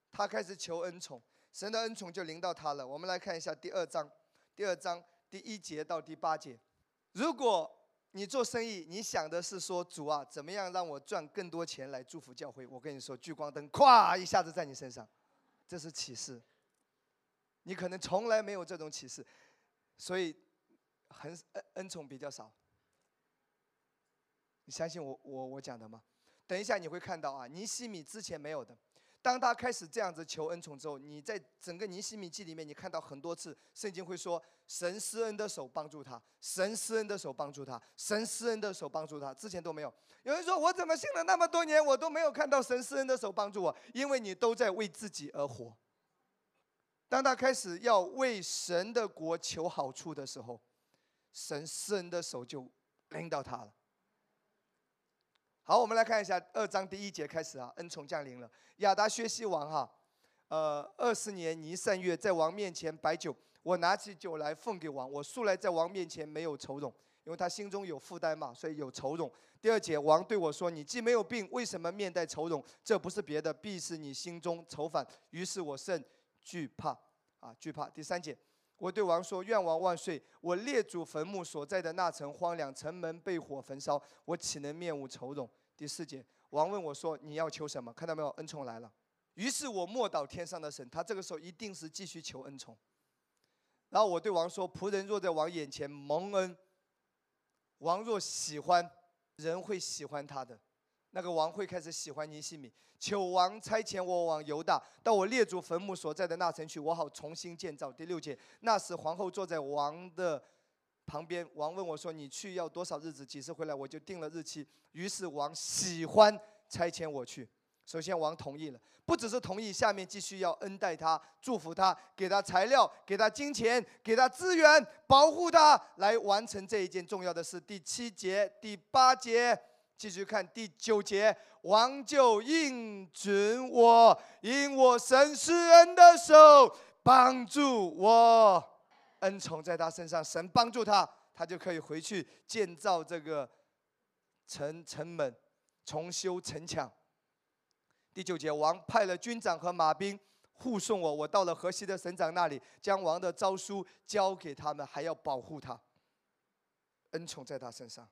他开始求恩宠，神的恩宠就临到他了。我们来看一下第二章，第二章第一节到第八节。如果你做生意，你想的是说主啊，怎么样让我赚更多钱来祝福教会？我跟你说，聚光灯咵一下子在你身上，这是启示。你可能从来没有这种启示。所以，很恩恩宠比较少。你相信我我我讲的吗？等一下你会看到啊，尼西米之前没有的。当他开始这样子求恩宠之后，你在整个尼西米记里面，你看到很多次圣经会说神施恩的手帮助他，神施恩的手帮助他，神施恩的手帮助他。之前都没有。有人说我怎么信了那么多年，我都没有看到神施恩的手帮助我？因为你都在为自己而活。当他开始要为神的国求好处的时候，神施恩的手就领到他了。好，我们来看一下二章第一节开始啊，恩宠降临了。亚达薛西王哈，呃，二十年尼善月，在王面前摆酒，我拿起酒来奉给王。我素来在王面前没有愁容，因为他心中有负担嘛，所以有愁容。第二节，王对我说：“你既没有病，为什么面带愁容？这不是别的，必是你心中愁烦。”于是我甚。惧怕，啊，惧怕。第三节，我对王说：“愿王万岁！我列祖坟墓所在的那城荒凉，城门被火焚烧，我岂能面无愁容？”第四节，王问我说：“你要求什么？”看到没有，恩宠来了。于是我默祷天上的神，他这个时候一定是继续求恩宠。然后我对王说：“仆人若在王眼前蒙恩，王若喜欢，人会喜欢他的。”那个王会开始喜欢尼西米，求王差遣我往犹大，到我列祖坟墓所在的那城去，我好重新建造。第六节，那时皇后坐在王的旁边，王问我说：“你去要多少日子？几时回来？”我就定了日期。于是王喜欢差遣我去。首先王同意了，不只是同意，下面继续要恩待他，祝福他，给他材料，给他金钱，给他资源，保护他，来完成这一件重要的事。第七节、第八节。继续看第九节，王就应准我，因我神施恩的手帮助我，恩宠在他身上，神帮助他，他就可以回去建造这个城城门，重修城墙。第九节，王派了军长和马兵护送我，我到了河西的省长那里，将王的诏书交给他们，还要保护他，恩宠在他身上。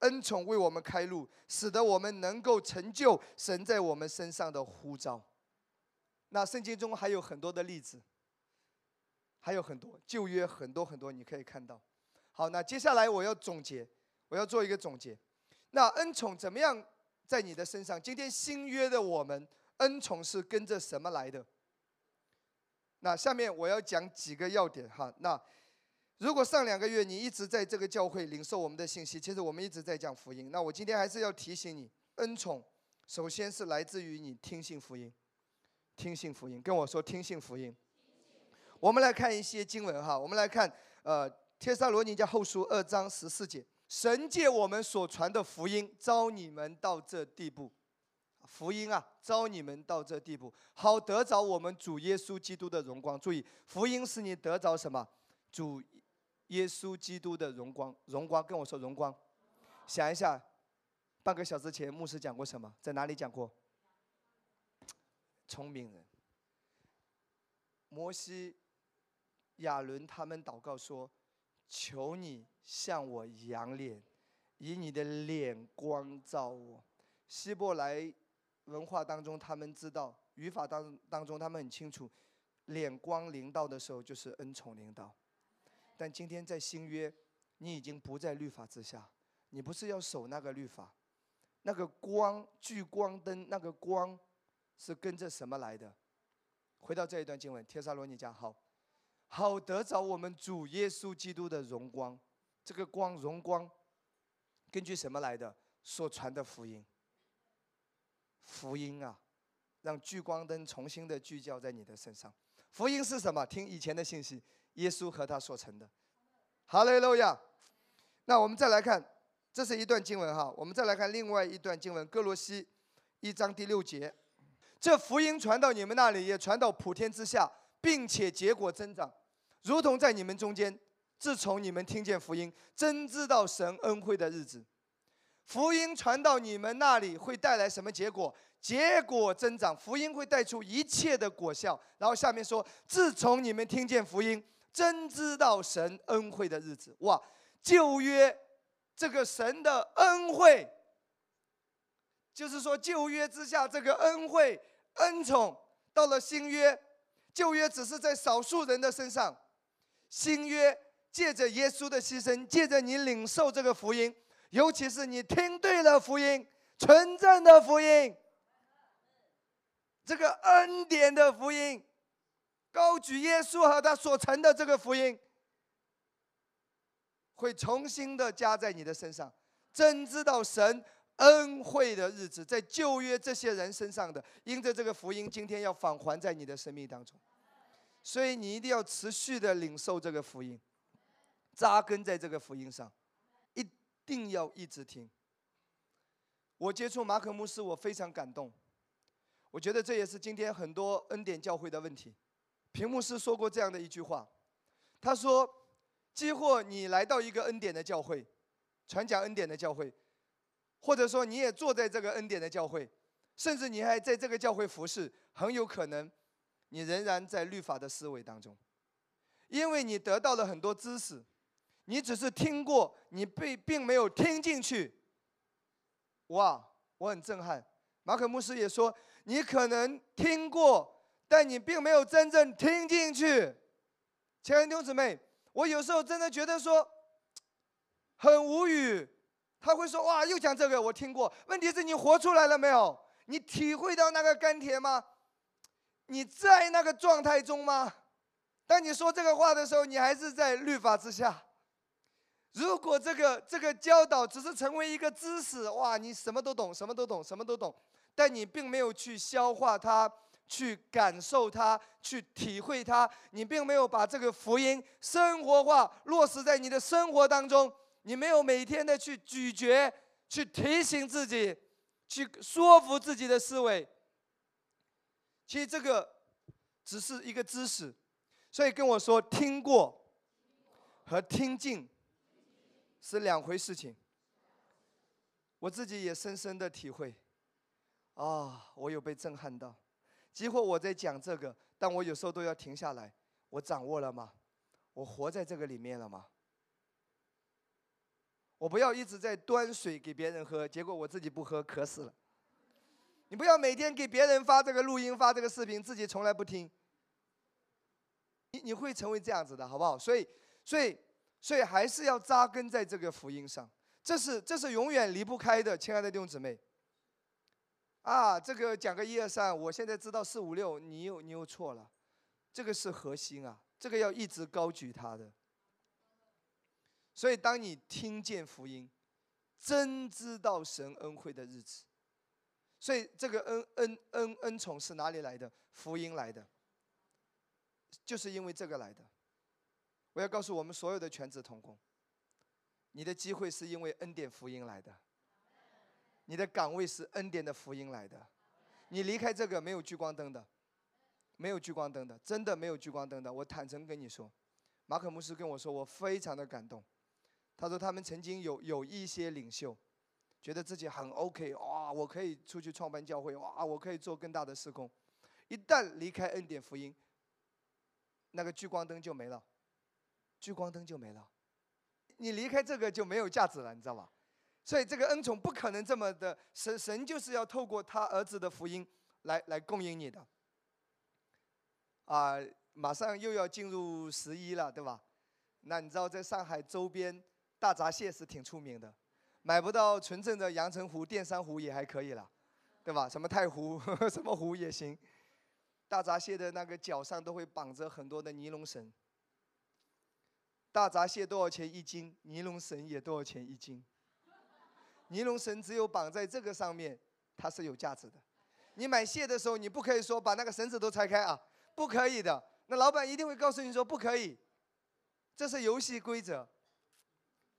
恩宠为我们开路，使得我们能够成就神在我们身上的呼召。那圣经中还有很多的例子，还有很多旧约很多很多，你可以看到。好，那接下来我要总结，我要做一个总结。那恩宠怎么样在你的身上？今天新约的我们，恩宠是跟着什么来的？那下面我要讲几个要点哈。那。如果上两个月你一直在这个教会领受我们的信息，其实我们一直在讲福音。那我今天还是要提醒你，恩宠首先是来自于你听信福音，听信福音，跟我说听信福音。我们来看一些经文哈，我们来看呃《帖撒罗尼迦后书》二章十四节，神借我们所传的福音，招你们到这地步，福音啊，招你们到这地步，好得着我们主耶稣基督的荣光。注意，福音是你得着什么？主。耶稣基督的荣光，荣光跟我说荣光。想一下，半个小时前牧师讲过什么？在哪里讲过？聪明人。摩西、亚伦他们祷告说：“求你向我仰脸，以你的脸光照我。希伯来文化当中，他们知道语法当当中，他们很清楚，脸光临到的时候就是恩宠临到。但今天在新约，你已经不在律法之下，你不是要守那个律法，那个光聚光灯，那个光是跟着什么来的？回到这一段经文，《帖撒罗尼迦》好，好得着我们主耶稣基督的荣光。这个光荣光，根据什么来的？所传的福音。福音啊，让聚光灯重新的聚焦在你的身上。福音是什么？听以前的信息，耶稣和他所成的。哈利路亚。那我们再来看，这是一段经文哈。我们再来看另外一段经文，《哥罗西》一章第六节。这福音传到你们那里，也传到普天之下，并且结果增长，如同在你们中间。自从你们听见福音，真知道神恩惠的日子，福音传到你们那里会带来什么结果？结果增长，福音会带出一切的果效。然后下面说，自从你们听见福音，真知道神恩惠的日子。哇，旧约这个神的恩惠，就是说旧约之下这个恩惠。恩宠到了新约，旧约只是在少数人的身上，新约借着耶稣的牺牲，借着你领受这个福音，尤其是你听对了福音，纯正的福音，这个恩典的福音，高举耶稣和他所成的这个福音，会重新的加在你的身上，真知道神。恩惠的日子，在旧约这些人身上的，因着这个福音，今天要返还在你的生命当中，所以你一定要持续的领受这个福音，扎根在这个福音上，一定要一直听。我接触马可牧师，我非常感动，我觉得这也是今天很多恩典教会的问题。平牧师说过这样的一句话，他说：“几乎你来到一个恩典的教会，传讲恩典的教会。”或者说你也坐在这个恩典的教会，甚至你还在这个教会服侍，很有可能你仍然在律法的思维当中，因为你得到了很多知识，你只是听过，你被并没有听进去。哇，我很震撼。马可牧师也说，你可能听过，但你并没有真正听进去。亲爱的弟兄姊妹，我有时候真的觉得说很无语。他会说：“哇，又讲这个，我听过。问题是你活出来了没有？你体会到那个甘甜吗？你在那个状态中吗？当你说这个话的时候，你还是在律法之下。如果这个这个教导只是成为一个知识，哇，你什么都懂，什么都懂，什么都懂，但你并没有去消化它，去感受它，去体会它，你并没有把这个福音生活化，落实在你的生活当中。”你没有每天的去咀嚼，去提醒自己，去说服自己的思维。其实这个只是一个知识，所以跟我说听过和听进是两回事情。我自己也深深的体会，啊，我有被震撼到。几乎我在讲这个，但我有时候都要停下来。我掌握了吗？我活在这个里面了吗？我不要一直在端水给别人喝，结果我自己不喝，渴死了。你不要每天给别人发这个录音、发这个视频，自己从来不听。你你会成为这样子的，好不好？所以，所以，所以还是要扎根在这个福音上，这是这是永远离不开的，亲爱的弟兄姊妹。啊，这个讲个一二三，我现在知道四五六，你又你又错了，这个是核心啊，这个要一直高举它的。所以，当你听见福音，真知道神恩惠的日子，所以这个恩恩恩恩宠是哪里来的？福音来的，就是因为这个来的。我要告诉我们所有的全职同工，你的机会是因为恩典福音来的，你的岗位是恩典的福音来的，你离开这个没有聚光灯的，没有聚光灯的，真的没有聚光灯的。我坦诚跟你说，马可牧师跟我说，我非常的感动。他说：“他们曾经有有一些领袖，觉得自己很 OK，哇，我可以出去创办教会，哇，我可以做更大的施工。一旦离开恩典福音，那个聚光灯就没了，聚光灯就没了。你离开这个就没有价值了，你知道吧？所以这个恩宠不可能这么的，神神就是要透过他儿子的福音来来供应你的。啊，马上又要进入十一了，对吧？那你知道在上海周边大闸蟹是挺出名的，买不到纯正的阳澄湖、淀山湖也还可以了，对吧？什么太湖、什么湖也行。大闸蟹的那个脚上都会绑着很多的尼龙绳。大闸蟹多少钱一斤？尼龙绳也多少钱一斤？尼龙绳只有绑在这个上面，它是有价值的。你买蟹的时候，你不可以说把那个绳子都拆开啊，不可以的。那老板一定会告诉你说不可以，这是游戏规则。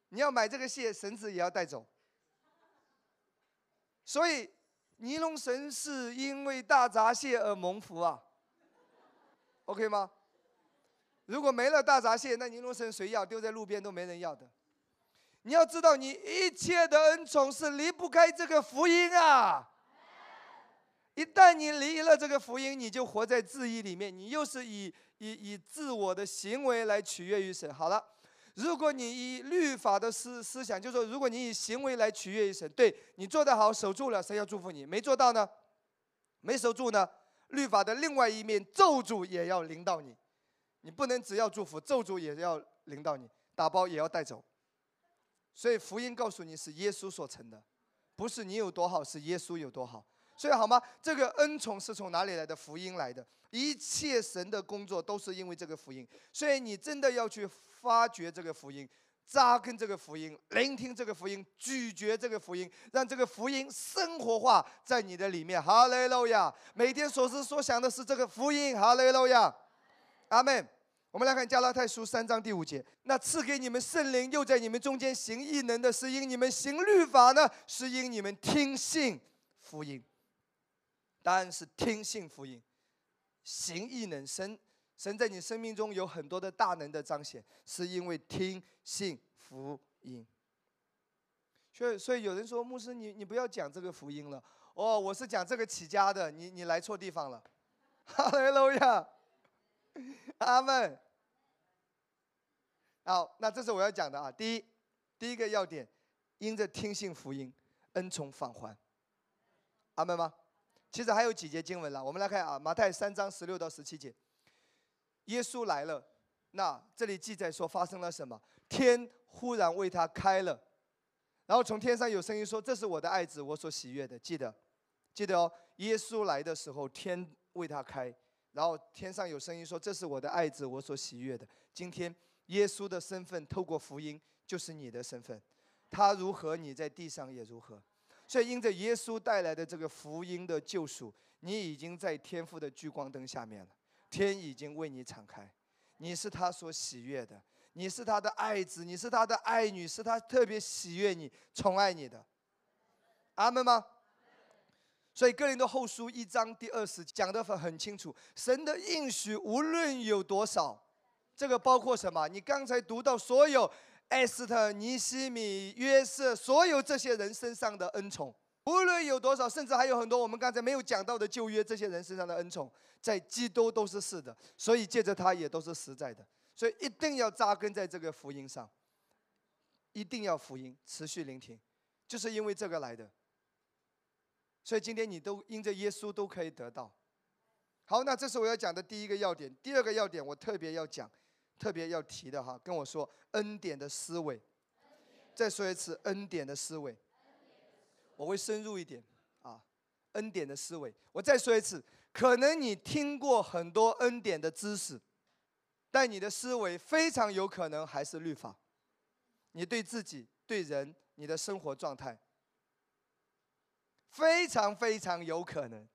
你要买这个蟹，绳子也要带走。所以，尼龙绳是因为大闸蟹而蒙福啊。OK 吗？如果没了大闸蟹，那尼龙绳谁要？丢在路边都没人要的。你要知道，你一切的恩宠是离不开这个福音啊！一旦你离了这个福音，你就活在自义里面，你又是以以以自我的行为来取悦于神。好了，如果你以律法的思思想，就是说如果你以行为来取悦于神，对你做得好，守住了，神要祝福你；没做到呢，没守住呢，律法的另外一面咒诅也要临到你。你不能只要祝福，咒诅也要领到你，打包也要带走。所以福音告诉你是耶稣所成的，不是你有多好，是耶稣有多好。所以好吗？这个恩宠是从哪里来的？福音来的，一切神的工作都是因为这个福音。所以你真的要去发掘这个福音，扎根这个福音，聆听这个福音，咀嚼这个福音，让这个福音生活化在你的里面。哈利路亚！每天所思所想的是这个福音。哈利路亚！阿门。我们来看加拉太书三章第五节，那赐给你们圣灵，又在你们中间行异能的，是因你们行律法呢，是因你们听信福音。答案是听信福音，行异能。神神在你生命中有很多的大能的彰显，是因为听信福音。所以，所以有人说，牧师，你你不要讲这个福音了。哦，我是讲这个起家的，你你来错地方了。哈利路亚，阿门。好，那这是我要讲的啊。第一，第一个要点，因着听信福音，恩宠返还。阿门吗？其实还有几节经文了，我们来看啊，马太三章十六到十七节。耶稣来了，那这里记载说发生了什么？天忽然为他开了，然后从天上有声音说：“这是我的爱子，我所喜悦的。”记得，记得哦。耶稣来的时候，天为他开，然后天上有声音说：“这是我的爱子，我所喜悦的。”今天。耶稣的身份透过福音就是你的身份，他如何，你在地上也如何。所以因着耶稣带来的这个福音的救赎，你已经在天父的聚光灯下面了，天已经为你敞开，你是他所喜悦的，你是他的爱子，你是他的爱女，是他特别喜悦你、宠爱你的。阿门吗？所以哥林多后书一章第二十讲的很很清楚，神的应许无论有多少。这个包括什么？你刚才读到所有艾斯特、尼西米、约瑟，所有这些人身上的恩宠，无论有多少，甚至还有很多我们刚才没有讲到的旧约这些人身上的恩宠，在基督都是是的，所以借着他也都是实在的。所以一定要扎根在这个福音上，一定要福音持续聆听，就是因为这个来的。所以今天你都因着耶稣都可以得到。好，那这是我要讲的第一个要点。第二个要点，我特别要讲。特别要提的哈，跟我说恩典的思维。再说一次，恩典的思维。我会深入一点啊，恩典的思维。我再说一次，可能你听过很多恩典的知识，但你的思维非常有可能还是律法。你对自己、对人、你的生活状态，非常非常有可能。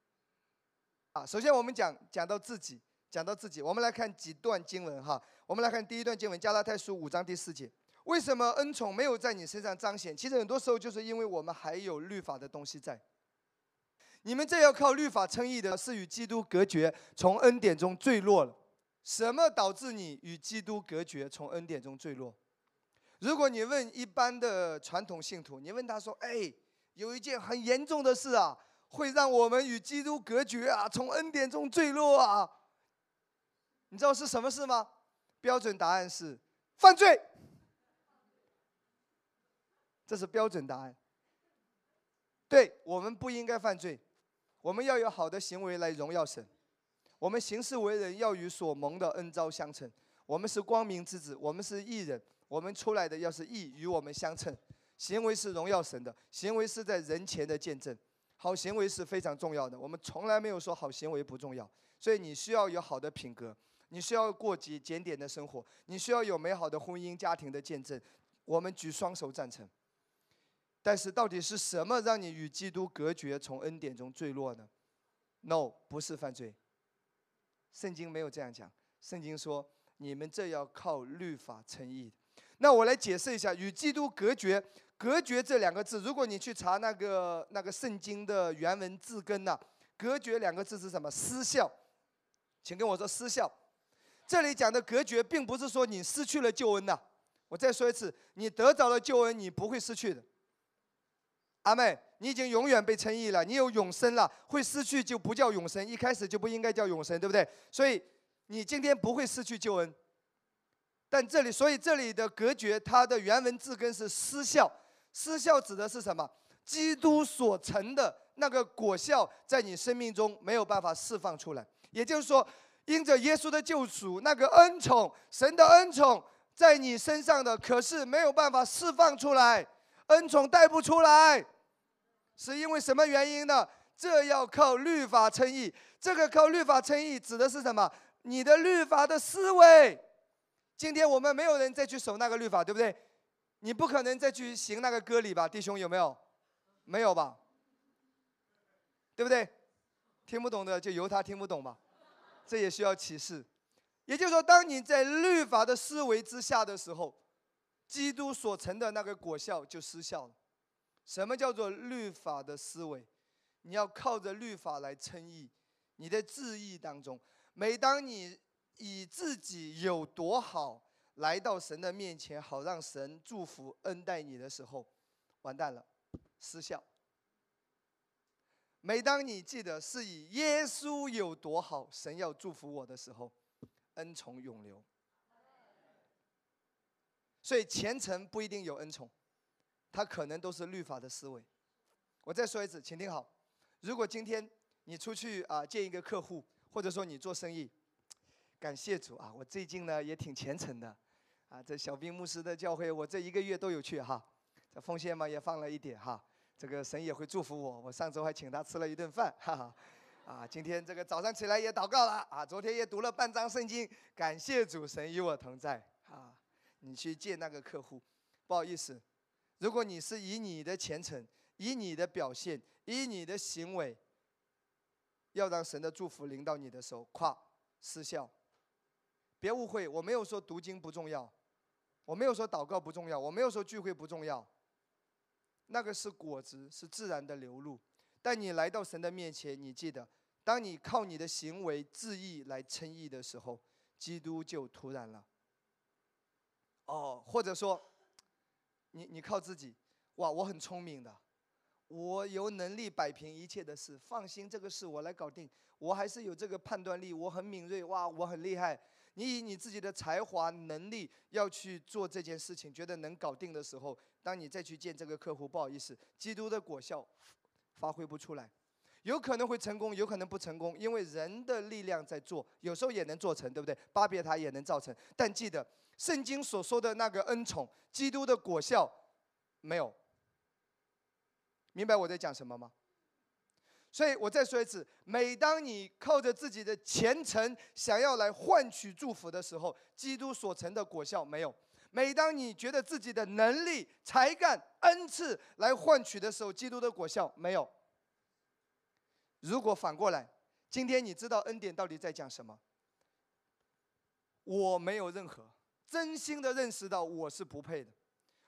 啊，首先我们讲讲到自己。讲到自己，我们来看几段经文哈。我们来看第一段经文，加拉太书五章第四节。为什么恩宠没有在你身上彰显？其实很多时候就是因为我们还有律法的东西在。你们这要靠律法称义的，是与基督隔绝，从恩典中坠落了。什么导致你与基督隔绝，从恩典中坠落？如果你问一般的传统信徒，你问他说：“哎，有一件很严重的事啊，会让我们与基督隔绝啊，从恩典中坠落啊。”你知道是什么事吗？标准答案是犯罪。这是标准答案。对我们不应该犯罪，我们要有好的行为来荣耀神。我们行事为人要与所蒙的恩招相称。我们是光明之子，我们是义人，我们出来的要是义，与我们相称。行为是荣耀神的，行为是在人前的见证。好行为是非常重要的，我们从来没有说好行为不重要。所以你需要有好的品格，你需要过节检点的生活，你需要有美好的婚姻家庭的见证。我们举双手赞成。但是到底是什么让你与基督隔绝，从恩典中坠落呢？No，不是犯罪。圣经没有这样讲，圣经说你们这要靠律法称义。那我来解释一下，与基督隔绝，隔绝这两个字，如果你去查那个那个圣经的原文字根呢，隔绝两个字是什么？失效。请跟我说失效。这里讲的隔绝，并不是说你失去了救恩呐。我再说一次，你得着了救恩，你不会失去的。阿妹，你已经永远被称义了，你有永生了。会失去就不叫永生，一开始就不应该叫永生，对不对？所以你今天不会失去救恩。但这里，所以这里的隔绝，它的原文字根是失效。失效指的是什么？基督所成的那个果效，在你生命中没有办法释放出来。也就是说，因着耶稣的救赎，那个恩宠，神的恩宠在你身上的，可是没有办法释放出来。恩宠带不出来，是因为什么原因呢？这要靠律法称义。这个靠律法称义指的是什么？你的律法的思维。今天我们没有人再去守那个律法，对不对？你不可能再去行那个割礼吧，弟兄有没有？没有吧？对不对？听不懂的就由他听不懂吧。这也需要启示。也就是说，当你在律法的思维之下的时候。基督所成的那个果效就失效了。什么叫做律法的思维？你要靠着律法来称义。你的字义当中，每当你以自己有多好来到神的面前，好让神祝福恩待你的时候，完蛋了，失效。每当你记得是以耶稣有多好，神要祝福我的时候，恩宠永留。所以虔诚不一定有恩宠，他可能都是律法的思维。我再说一次，请听好。如果今天你出去啊见一个客户，或者说你做生意，感谢主啊，我最近呢也挺虔诚的，啊，这小兵牧师的教会我这一个月都有去哈，这奉献嘛也放了一点哈，这个神也会祝福我。我上周还请他吃了一顿饭，哈哈，啊，今天这个早上起来也祷告了啊，昨天也读了半章圣经，感谢主神与我同在啊。你去见那个客户，不好意思，如果你是以你的虔诚、以你的表现、以你的行为，要让神的祝福临到你的时候，夸失效。别误会，我没有说读经不重要，我没有说祷告不重要，我没有说聚会不重要。那个是果子，是自然的流露。但你来到神的面前，你记得，当你靠你的行为、自义来称义的时候，基督就突然了。哦，或者说，你你靠自己，哇，我很聪明的，我有能力摆平一切的事，放心，这个事我来搞定，我还是有这个判断力，我很敏锐，哇，我很厉害。你以你自己的才华能力要去做这件事情，觉得能搞定的时候，当你再去见这个客户，不好意思，基督的果效发挥不出来，有可能会成功，有可能不成功，因为人的力量在做，有时候也能做成，对不对？巴别塔也能造成，但记得。圣经所说的那个恩宠，基督的果效，没有。明白我在讲什么吗？所以我再说一次：每当你靠着自己的虔诚想要来换取祝福的时候，基督所成的果效没有；每当你觉得自己的能力、才干、恩赐来换取的时候，基督的果效没有。如果反过来，今天你知道恩典到底在讲什么？我没有任何。真心的认识到我是不配的，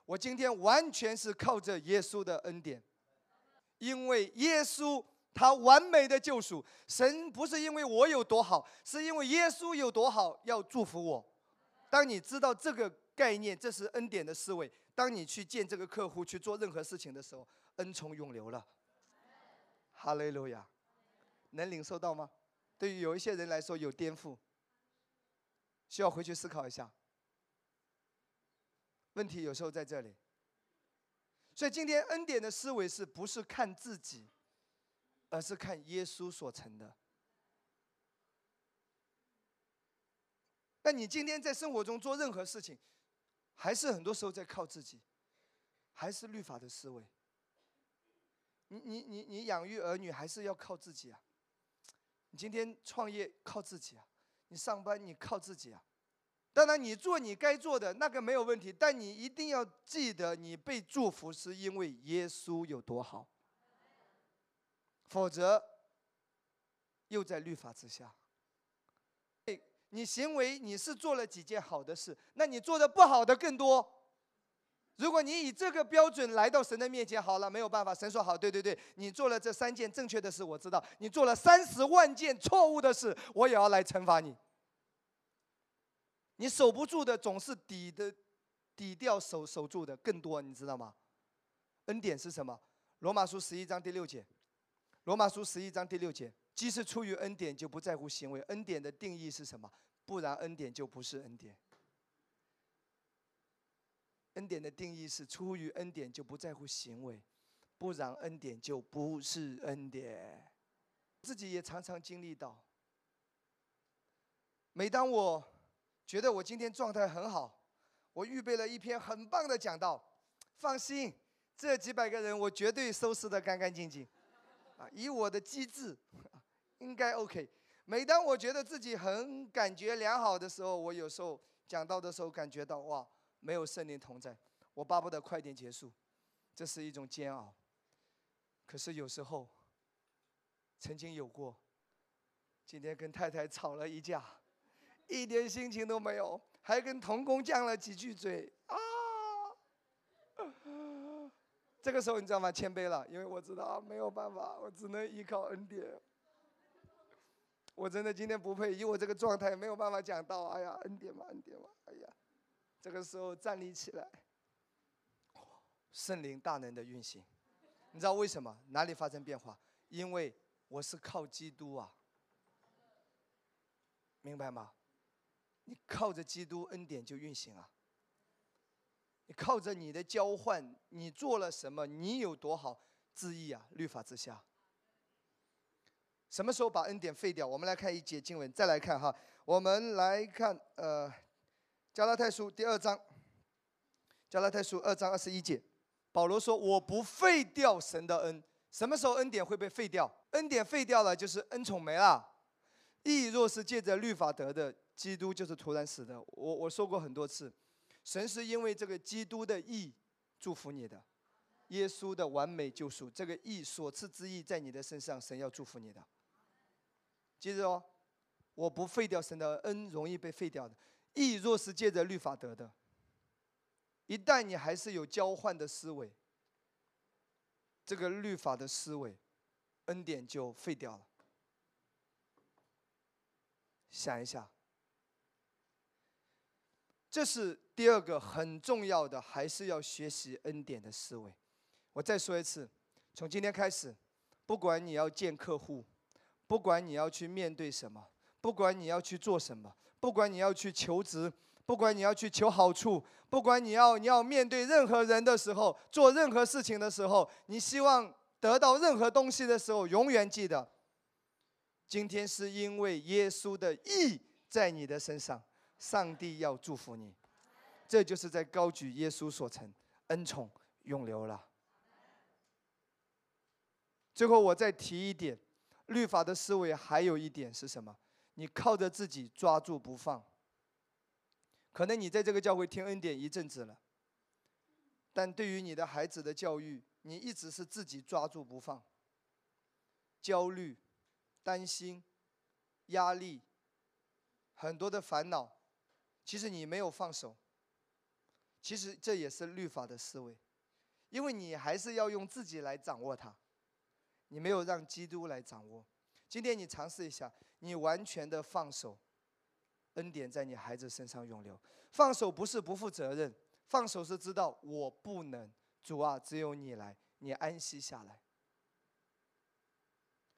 我今天完全是靠着耶稣的恩典，因为耶稣他完美的救赎，神不是因为我有多好，是因为耶稣有多好要祝福我。当你知道这个概念，这是恩典的思维。当你去见这个客户去做任何事情的时候，恩宠永留了。哈利路亚，能领受到吗？对于有一些人来说有颠覆，需要回去思考一下。问题有时候在这里，所以今天恩典的思维是不是看自己，而是看耶稣所成的？那你今天在生活中做任何事情，还是很多时候在靠自己，还是律法的思维？你你你你养育儿女还是要靠自己啊？你今天创业靠自己啊？你上班你靠自己啊？当然你做你该做的那个没有问题，但你一定要记得，你被祝福是因为耶稣有多好，否则又在律法之下。你行为你是做了几件好的事，那你做的不好的更多。如果你以这个标准来到神的面前，好了，没有办法，神说好，对对对，你做了这三件正确的事，我知道，你做了三十万件错误的事，我也要来惩罚你。你守不住的总是抵的，抵掉守守住的更多，你知道吗？恩典是什么？罗马书十一章第六节，罗马书十一章第六节。既是出于恩典，就不在乎行为。恩典的定义是什么？不然恩典就不是恩典。恩典的定义是出于恩典，就不在乎行为，不然恩典就不是恩典。自己也常常经历到，每当我觉得我今天状态很好，我预备了一篇很棒的讲道，放心，这几百个人我绝对收拾的干干净净，以我的机智。应该 OK。每当我觉得自己很感觉良好的时候，我有时候讲到的时候感觉到哇，没有圣灵同在，我巴不得快点结束，这是一种煎熬。可是有时候，曾经有过，今天跟太太吵了一架，一点心情都没有，还跟童工犟了几句嘴啊。这个时候你知道吗？谦卑了，因为我知道没有办法，我只能依靠恩典。我真的今天不配，以我这个状态没有办法讲到。哎呀，恩典嘛，恩典嘛，哎呀，这个时候站立起来，圣灵大能的运行，你知道为什么？哪里发生变化？因为我是靠基督啊，明白吗？你靠着基督，恩典就运行啊。靠着你的交换，你做了什么？你有多好？自义啊，律法之下。什么时候把恩典废掉？我们来看一节经文，再来看哈。我们来看呃，加拉太书第二章，加拉太书二章二十一节，保罗说：“我不废掉神的恩。”什么时候恩典会被废掉？恩典废掉了，就是恩宠没了。义若是借着律法得的，基督就是突然死的。我我说过很多次，神是因为这个基督的义祝福你的，耶稣的完美救赎，这个义所赐之义在你的身上，神要祝福你的。接着哦，我不废掉神的恩，容易被废掉的。义若是借着律法得的，一旦你还是有交换的思维，这个律法的思维，恩典就废掉了。想一下，这是第二个很重要的，还是要学习恩典的思维。我再说一次，从今天开始，不管你要见客户。不管你要去面对什么，不管你要去做什么，不管你要去求职，不管你要去求好处，不管你要你要面对任何人的时候，做任何事情的时候，你希望得到任何东西的时候，永远记得，今天是因为耶稣的义在你的身上，上帝要祝福你，这就是在高举耶稣所成恩宠永留了。最后我再提一点。律法的思维还有一点是什么？你靠着自己抓住不放。可能你在这个教会听恩典一阵子了，但对于你的孩子的教育，你一直是自己抓住不放。焦虑、担心、压力，很多的烦恼，其实你没有放手。其实这也是律法的思维，因为你还是要用自己来掌握它。你没有让基督来掌握。今天你尝试一下，你完全的放手，恩典在你孩子身上永留。放手不是不负责任，放手是知道我不能，主啊，只有你来，你安息下来。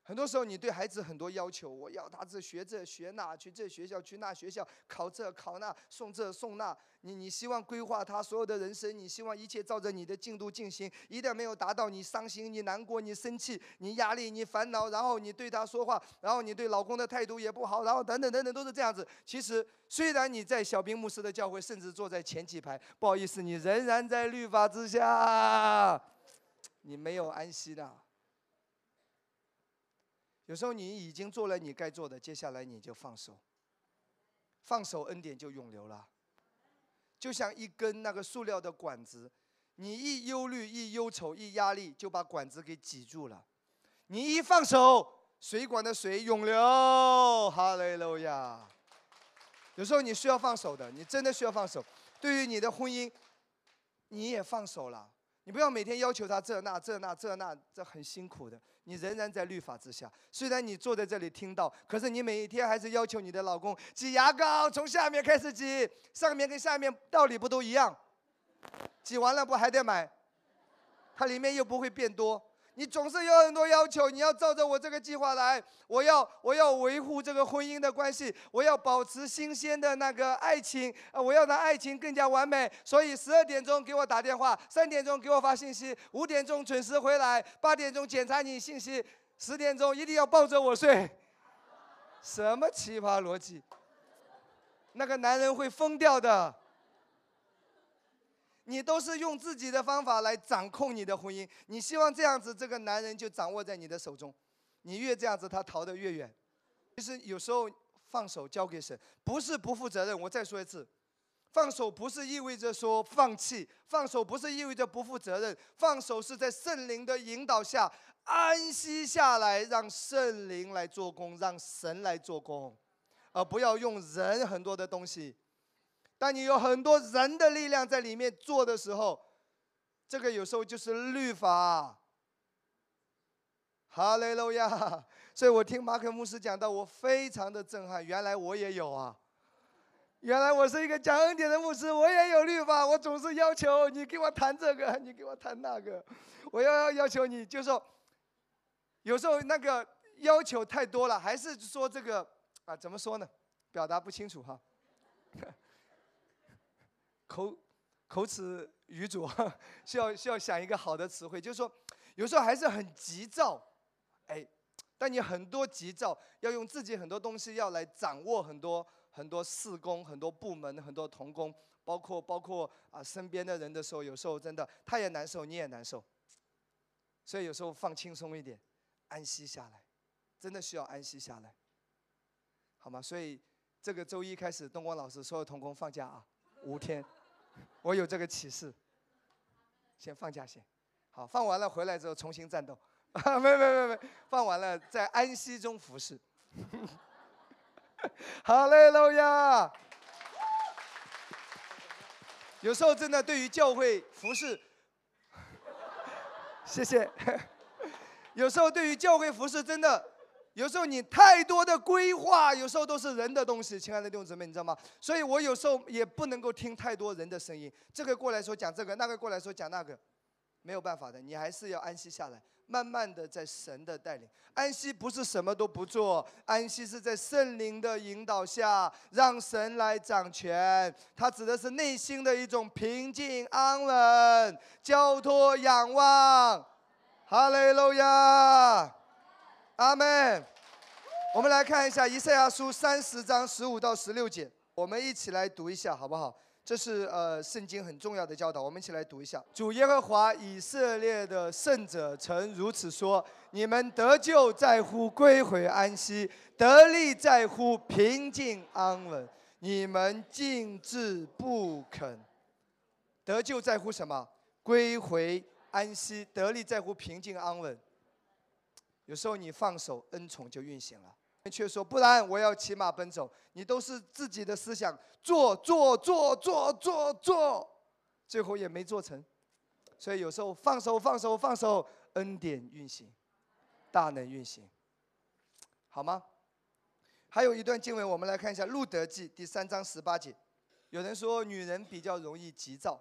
很多时候，你对孩子很多要求，我要他这学这学那，去这学校去那学校，考这考那，送这送那。你你希望规划他所有的人生，你希望一切照着你的进度进行。一旦没有达到，你伤心，你难过，你生气，你压力，你烦恼，然后你对他说话，然后你对老公的态度也不好，然后等等等等都是这样子。其实，虽然你在小兵牧师的教会，甚至坐在前几排，不好意思，你仍然在律法之下，你没有安息的。有时候你已经做了你该做的，接下来你就放手，放手恩典就永流了。就像一根那个塑料的管子，你一忧虑、一忧愁、一压力，就把管子给挤住了。你一放手，水管的水永流。哈利路亚。有时候你需要放手的，你真的需要放手。对于你的婚姻，你也放手了。你不要每天要求他这那这那这那，这很辛苦的。你仍然在律法之下。虽然你坐在这里听到，可是你每一天还是要求你的老公挤牙膏，从下面开始挤，上面跟下面道理不都一样？挤完了不还得买？它里面又不会变多。你总是有很多要求，你要照着我这个计划来。我要我要维护这个婚姻的关系，我要保持新鲜的那个爱情，呃，我要让爱情更加完美。所以十二点钟给我打电话，三点钟给我发信息，五点钟准时回来，八点钟检查你信息，十点钟一定要抱着我睡。什么奇葩逻辑？那个男人会疯掉的。你都是用自己的方法来掌控你的婚姻，你希望这样子这个男人就掌握在你的手中，你越这样子他逃得越远。其实有时候放手交给神，不是不负责任。我再说一次，放手不是意味着说放弃，放手不是意味着不负责任，放手是在圣灵的引导下安息下来，让圣灵来做工，让神来做工，而不要用人很多的东西。当你有很多人的力量在里面做的时候，这个有时候就是律法。哈雷路亚！所以我听马可牧师讲到，我非常的震撼。原来我也有啊！原来我是一个讲恩典的牧师，我也有律法。我总是要求你给我谈这个，你给我谈那个。我要要求你，就说有时候那个要求太多了，还是说这个啊？怎么说呢？表达不清楚哈。口口齿语拙需要需要想一个好的词汇，就是说，有时候还是很急躁，哎，但你很多急躁，要用自己很多东西要来掌握很多很多事工、很多部门、很多同工，包括包括啊身边的人的时候，有时候真的他也难受，你也难受，所以有时候放轻松一点，安息下来，真的需要安息下来，好吗？所以这个周一开始，东光老师所有同工放假啊。五天，我有这个启示。先放假先，好，放完了回来之后重新战斗。啊 没没没没，放完了在安息中服侍。好嘞，老亚。有时候真的对于教会服侍，谢谢。有时候对于教会服侍真的。有时候你太多的规划，有时候都是人的东西，亲爱的弟兄姊妹，你知道吗？所以我有时候也不能够听太多人的声音。这个过来说讲这个，那个过来说讲那个，没有办法的，你还是要安息下来，慢慢的在神的带领。安息不是什么都不做，安息是在圣灵的引导下，让神来掌权。它指的是内心的一种平静安稳、交托仰望。哈利路亚。阿门。我们来看一下以赛亚书三十章十五到十六节，我们一起来读一下，好不好？这是呃圣经很重要的教导，我们一起来读一下。主耶和华以色列的圣者曾如此说：你们得救在乎归回安息，得力在乎平静安稳。你们静置不肯，得救在乎什么？归回安息，得力在乎平静安稳。有时候你放手，恩宠就运行了。却说不然，我要骑马奔走。你都是自己的思想，做做做做做做，最后也没做成。所以有时候放手放手放手，恩典运行，大能运行，好吗？还有一段经文，我们来看一下《路德记》第三章十八节。有人说女人比较容易急躁，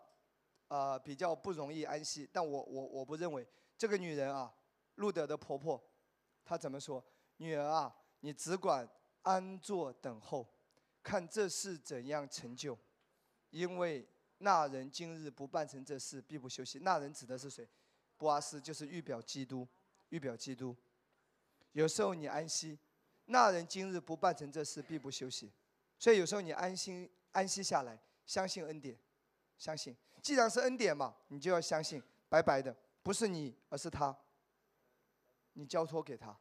啊，比较不容易安息。但我我我不认为这个女人啊，路德的婆婆。他怎么说？女儿啊，你只管安坐等候，看这事怎样成就。因为那人今日不办成这事，必不休息。那人指的是谁？波阿斯就是预表基督，预表基督。有时候你安息，那人今日不办成这事，必不休息。所以有时候你安心安息下来，相信恩典，相信。既然是恩典嘛，你就要相信，白白的，不是你，而是他。你交托给他。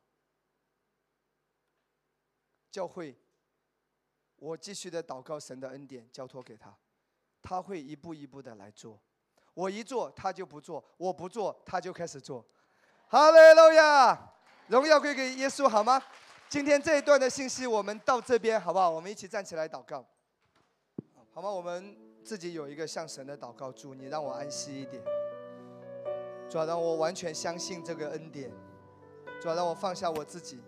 教会，我继续的祷告神的恩典，交托给他，他会一步一步的来做。我一做他就不做，我不做他就开始做。哈利路亚，荣耀归给耶稣，好吗？今天这一段的信息我们到这边好不好？我们一起站起来祷告，好吗？我们自己有一个向神的祷告，主你让我安息一点，主要让我完全相信这个恩典，主要让我放下我自己，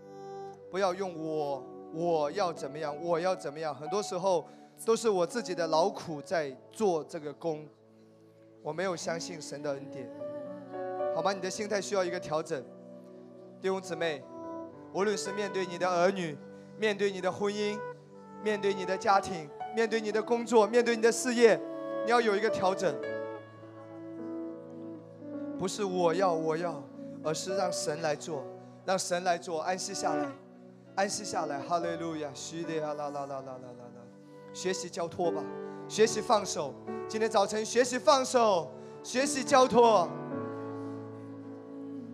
不要用我。我要怎么样？我要怎么样？很多时候都是我自己的劳苦在做这个工，我没有相信神的恩典，好吗？你的心态需要一个调整，弟兄姊妹，无论是面对你的儿女，面对你的婚姻，面对你的家庭，面对你的工作，面对你的事业，你要有一个调整，不是我要我要，而是让神来做，让神来做，安息下来。安息下来，哈利路亚，虚的啊啦啦啦啦啦啦啦，学习交托吧，学习放手。今天早晨学习放手，学习交托，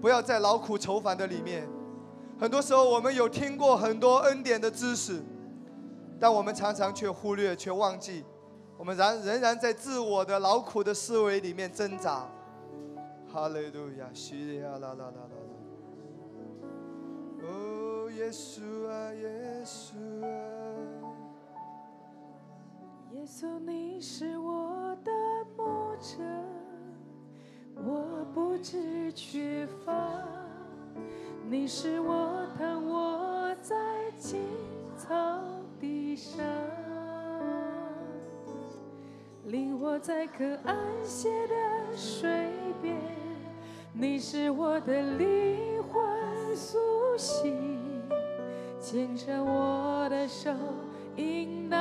不要在劳苦愁烦的里面。很多时候我们有听过很多恩典的知识，但我们常常却忽略、却忘记，我们然仍然在自我的劳苦的思维里面挣扎。哈利路亚，虚的啊啦啦啦啦啦。哦耶稣啊，耶稣啊，耶稣，你是我的牧者，我不知缺乏。你是我躺卧在青草地上，领我在可安歇的水边。你是我的灵魂苏醒。牵着我的手，引导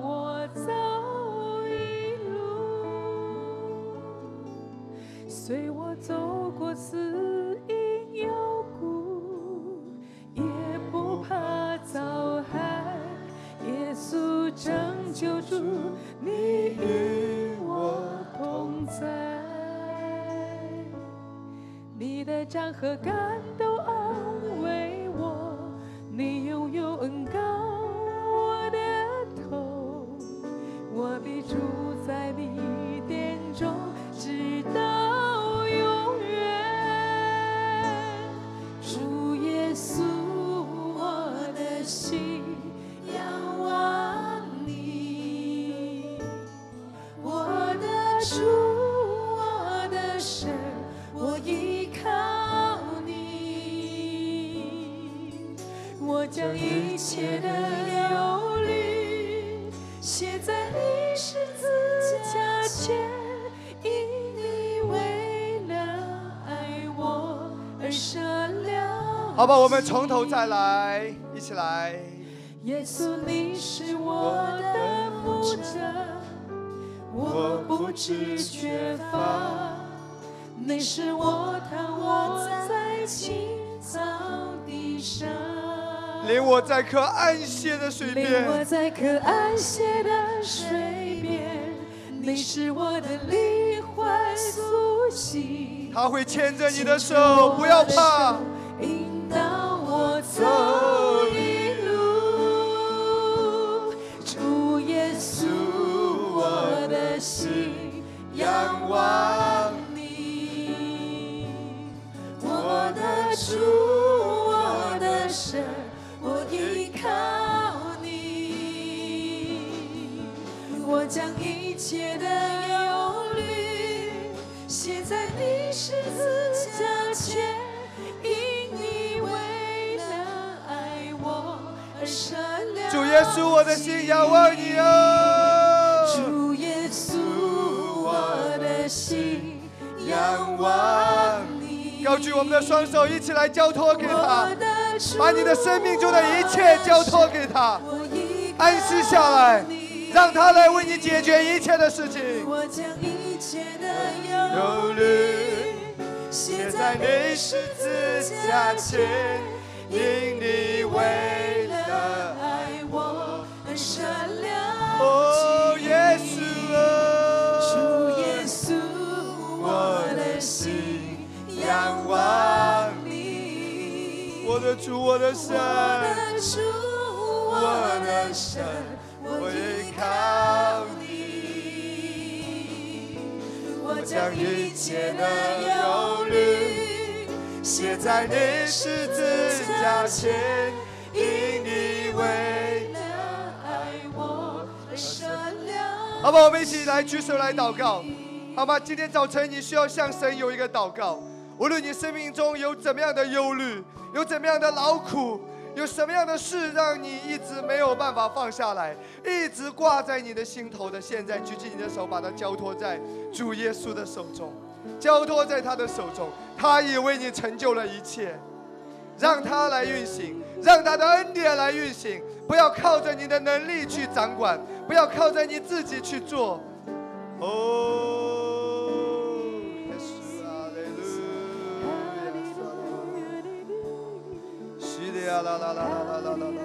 我走一路，随我走过死荫幽谷，也不怕遭害。耶稣拯救主，你与我同在，和感都安慰我。你拥有恩高我的头，我必住在你一切的忧虑写在你十字架前，因你为了爱我而舍了。好吧，我们从头再来，一起来。耶稣，你是我的牧者，我不知缺乏。你是我躺卧在青草地上。领我在可安歇的水边，领我在可安歇的水边，你是我的灵魂苏醒。他会牵着你的手，不要怕，引导我走一路。主耶稣，我的心仰望你，我的主，靠你，我将一切的忧虑写在你十字架前，因你为了爱我而舍了。主耶稣，我的心仰望你哦！主耶稣，我的心仰望你。高举我们的双手，一起来交托给他把你的生命中的一切交托给他，安息下来，让他来为你解决一切的事情。我将一切的忧忧虑虑写写在在你你十十字字架架前前，因因你你为为了了爱我而善良。哦，耶稣主耶啊，稣，我的心仰望你。我的主，我的神，我的主，我的神，我依靠你。我将一切的忧虑写在你十字架前，因你为了爱我而善良。好吧，我们一起来举手来祷告，好吗？今天早晨你需要向神有一个祷告，无论你生命中有怎么样的忧虑，有怎么样的劳苦，有什么样的事让你一直没有办法放下来，一直挂在你的心头的，现在举起你的手，把它交托在主耶稣的手中，交托在他的手中，他已为你成就了一切。让他来运行，让他的恩典来运行，不要靠着你的能力去掌管，不要靠着你自己去做。哦，啦啦啦啦啦啦啦啦啦，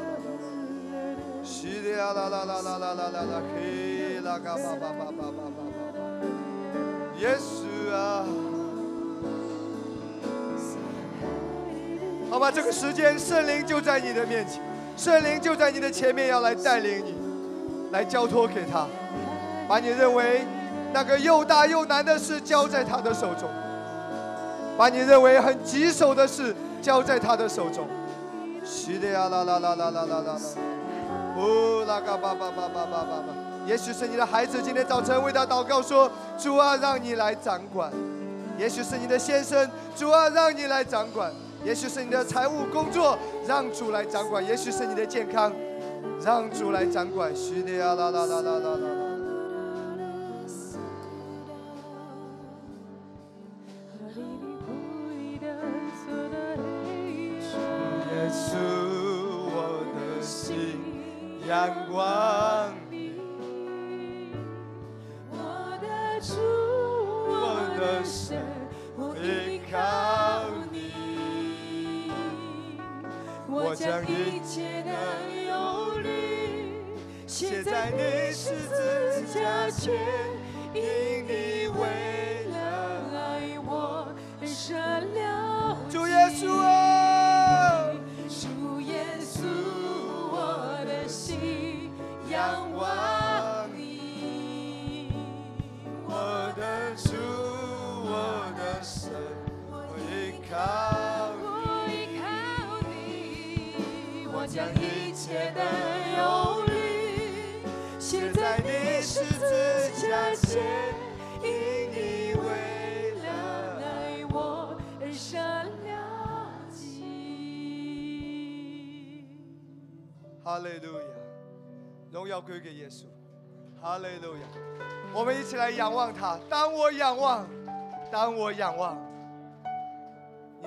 是的，啦啦啦啦啦啦啦啦，嘿，啦嘎巴巴巴巴巴巴巴，耶稣啊。好吧，这个时间圣灵就在你的面前，圣灵就在你的前面，要来带领你，来交托给他，把你认为那个又大又难的事交在他的手中，把你认为很棘手的事交在他的手中。是的呀，啦啦啦啦啦啦啦啦，哦，啦嘎巴巴巴巴巴巴巴。也许是你的孩子今天早晨为他祷告说：“主啊，让你来掌管。”也许是你的先生，主啊，让你来掌管；也许是你的财务工作，让主来掌管；也许是你的健康，让主来掌管。虚的呀啦啦啦啦啦啦。阳光你，我的主，我的神，我依靠你，我将一切的忧虑写在你十字架前，因你为了爱我而舍了。主耶稣啊！靠我依靠你，我将一切的忧虑写在你十字架前，因你为了爱我而善良极。哈利路亚，荣耀归给耶稣，哈利路亚。我们一起来仰望他。当我仰望，当我仰望，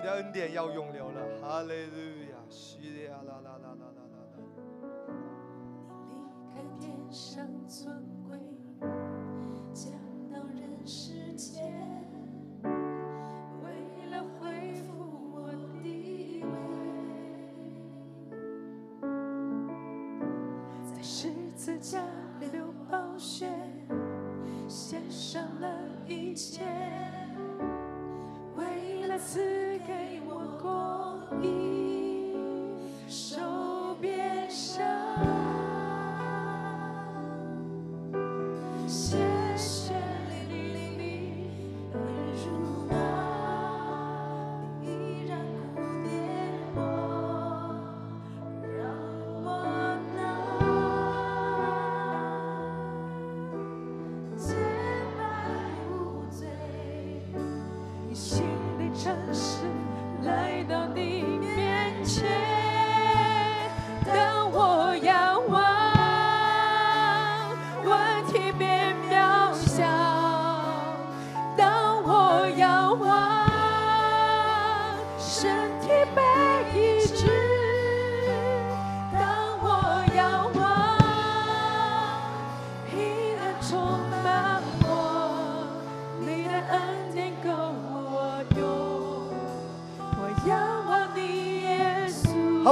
的恩典要永留了。哈利路亚，西利亚啦啦啦啦啦啦啦。离开天上尊贵，降到人世间，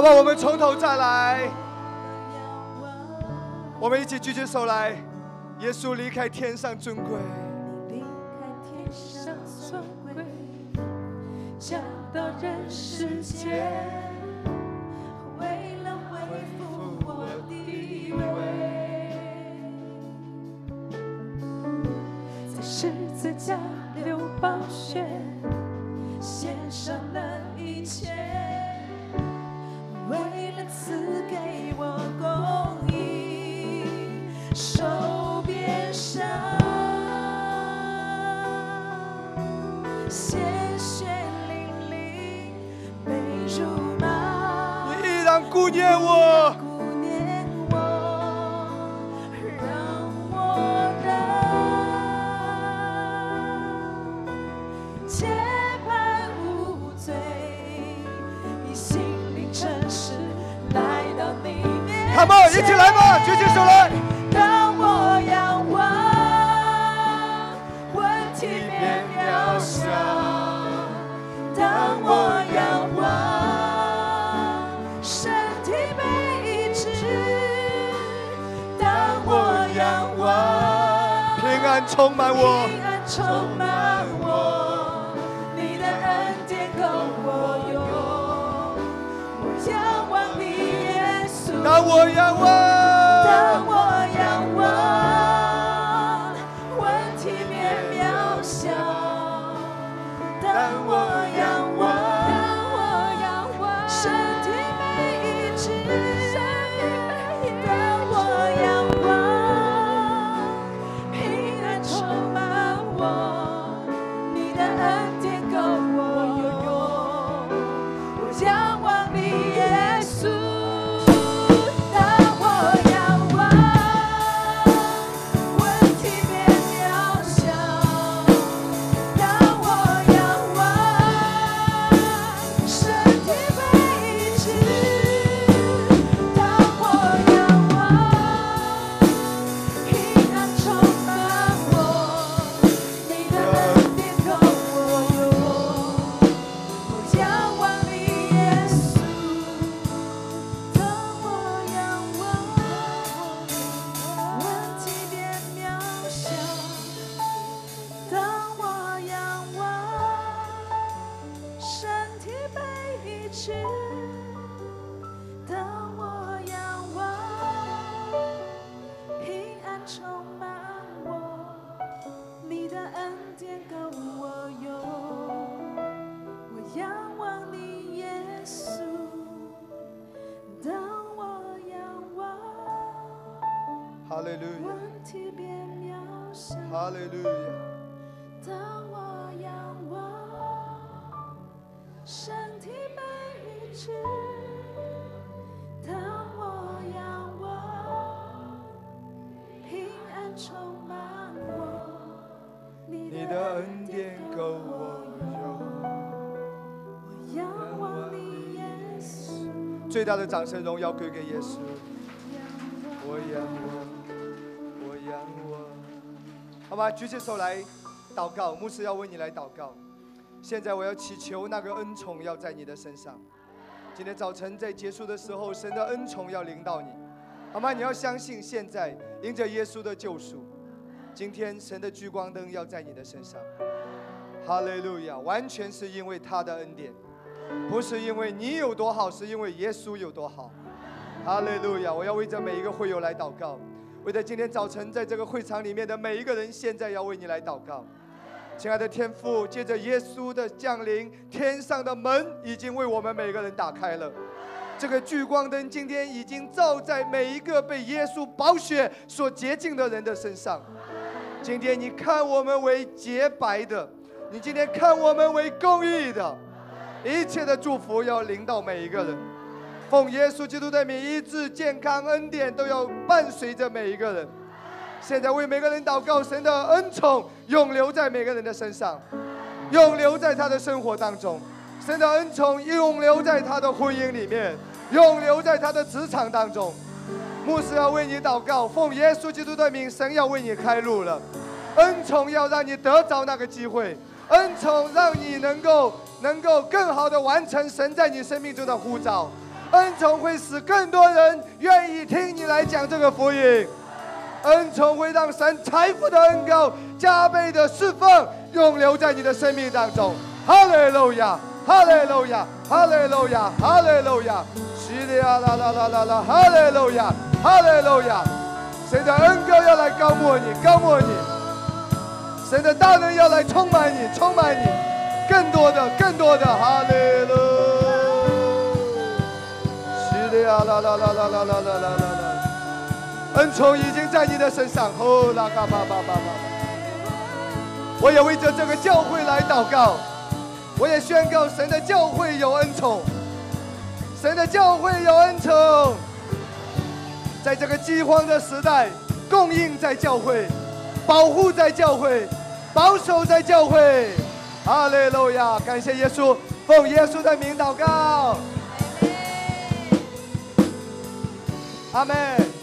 好吧，我们从头再来，我们一起举起手来。耶稣离开天上尊贵，不见我。的恩典够我用。我仰望你，耶稣。最大的掌声荣耀归给耶稣。我仰望，我仰望。好吧，举起手来祷告，牧师要为你来祷告。现在我要祈求那个恩宠要在你的身上。今天早晨在结束的时候，神的恩宠要临到你，好吗？你要相信，现在因着耶稣的救赎，今天神的聚光灯要在你的身上。哈利路亚！完全是因为他的恩典。不是因为你有多好，是因为耶稣有多好。哈利路亚！我要为着每一个会友来祷告，为着今天早晨在这个会场里面的每一个人，现在要为你来祷告。亲爱的天父，借着耶稣的降临，天上的门已经为我们每个人打开了。这个聚光灯今天已经照在每一个被耶稣宝血所洁净的人的身上。今天你看我们为洁白的，你今天看我们为公义的。一切的祝福要临到每一个人，奉耶稣基督的名，医治、健康、恩典都要伴随着每一个人。现在为每个人祷告，神的恩宠永留在每个人的身上，永留在他的生活当中。神的恩宠永留在他的婚姻里面，永留在他的职场当中。牧师要为你祷告，奉耶稣基督的名，神要为你开路了。恩宠要让你得着那个机会，恩宠让你能够能够更好的完成神在你生命中的呼召，恩宠会使更多人愿意听你来讲这个福音。恩宠会让神财富的恩膏加倍的释放，永留在你的生命当中。哈利路亚，哈利路亚，哈利路亚，哈利路亚，西利亚啦啦啦啦啦，哈利路亚，哈利路亚。神的恩膏要来高抹你，高抹你。神的大能要来充满你，充满你，更多的，更多的，哈利路。西利亚啦啦啦啦啦啦啦啦啦啦。恩宠已经在你的身上，哦，拉嘎巴巴巴巴。我也为着这个教会来祷告，我也宣告神的教会有恩宠，神的教会有恩宠，在这个饥荒的时代，供应在教会，保护在教会，保守在教会。哈利路亚！感谢耶稣，奉耶稣的名祷告。阿门。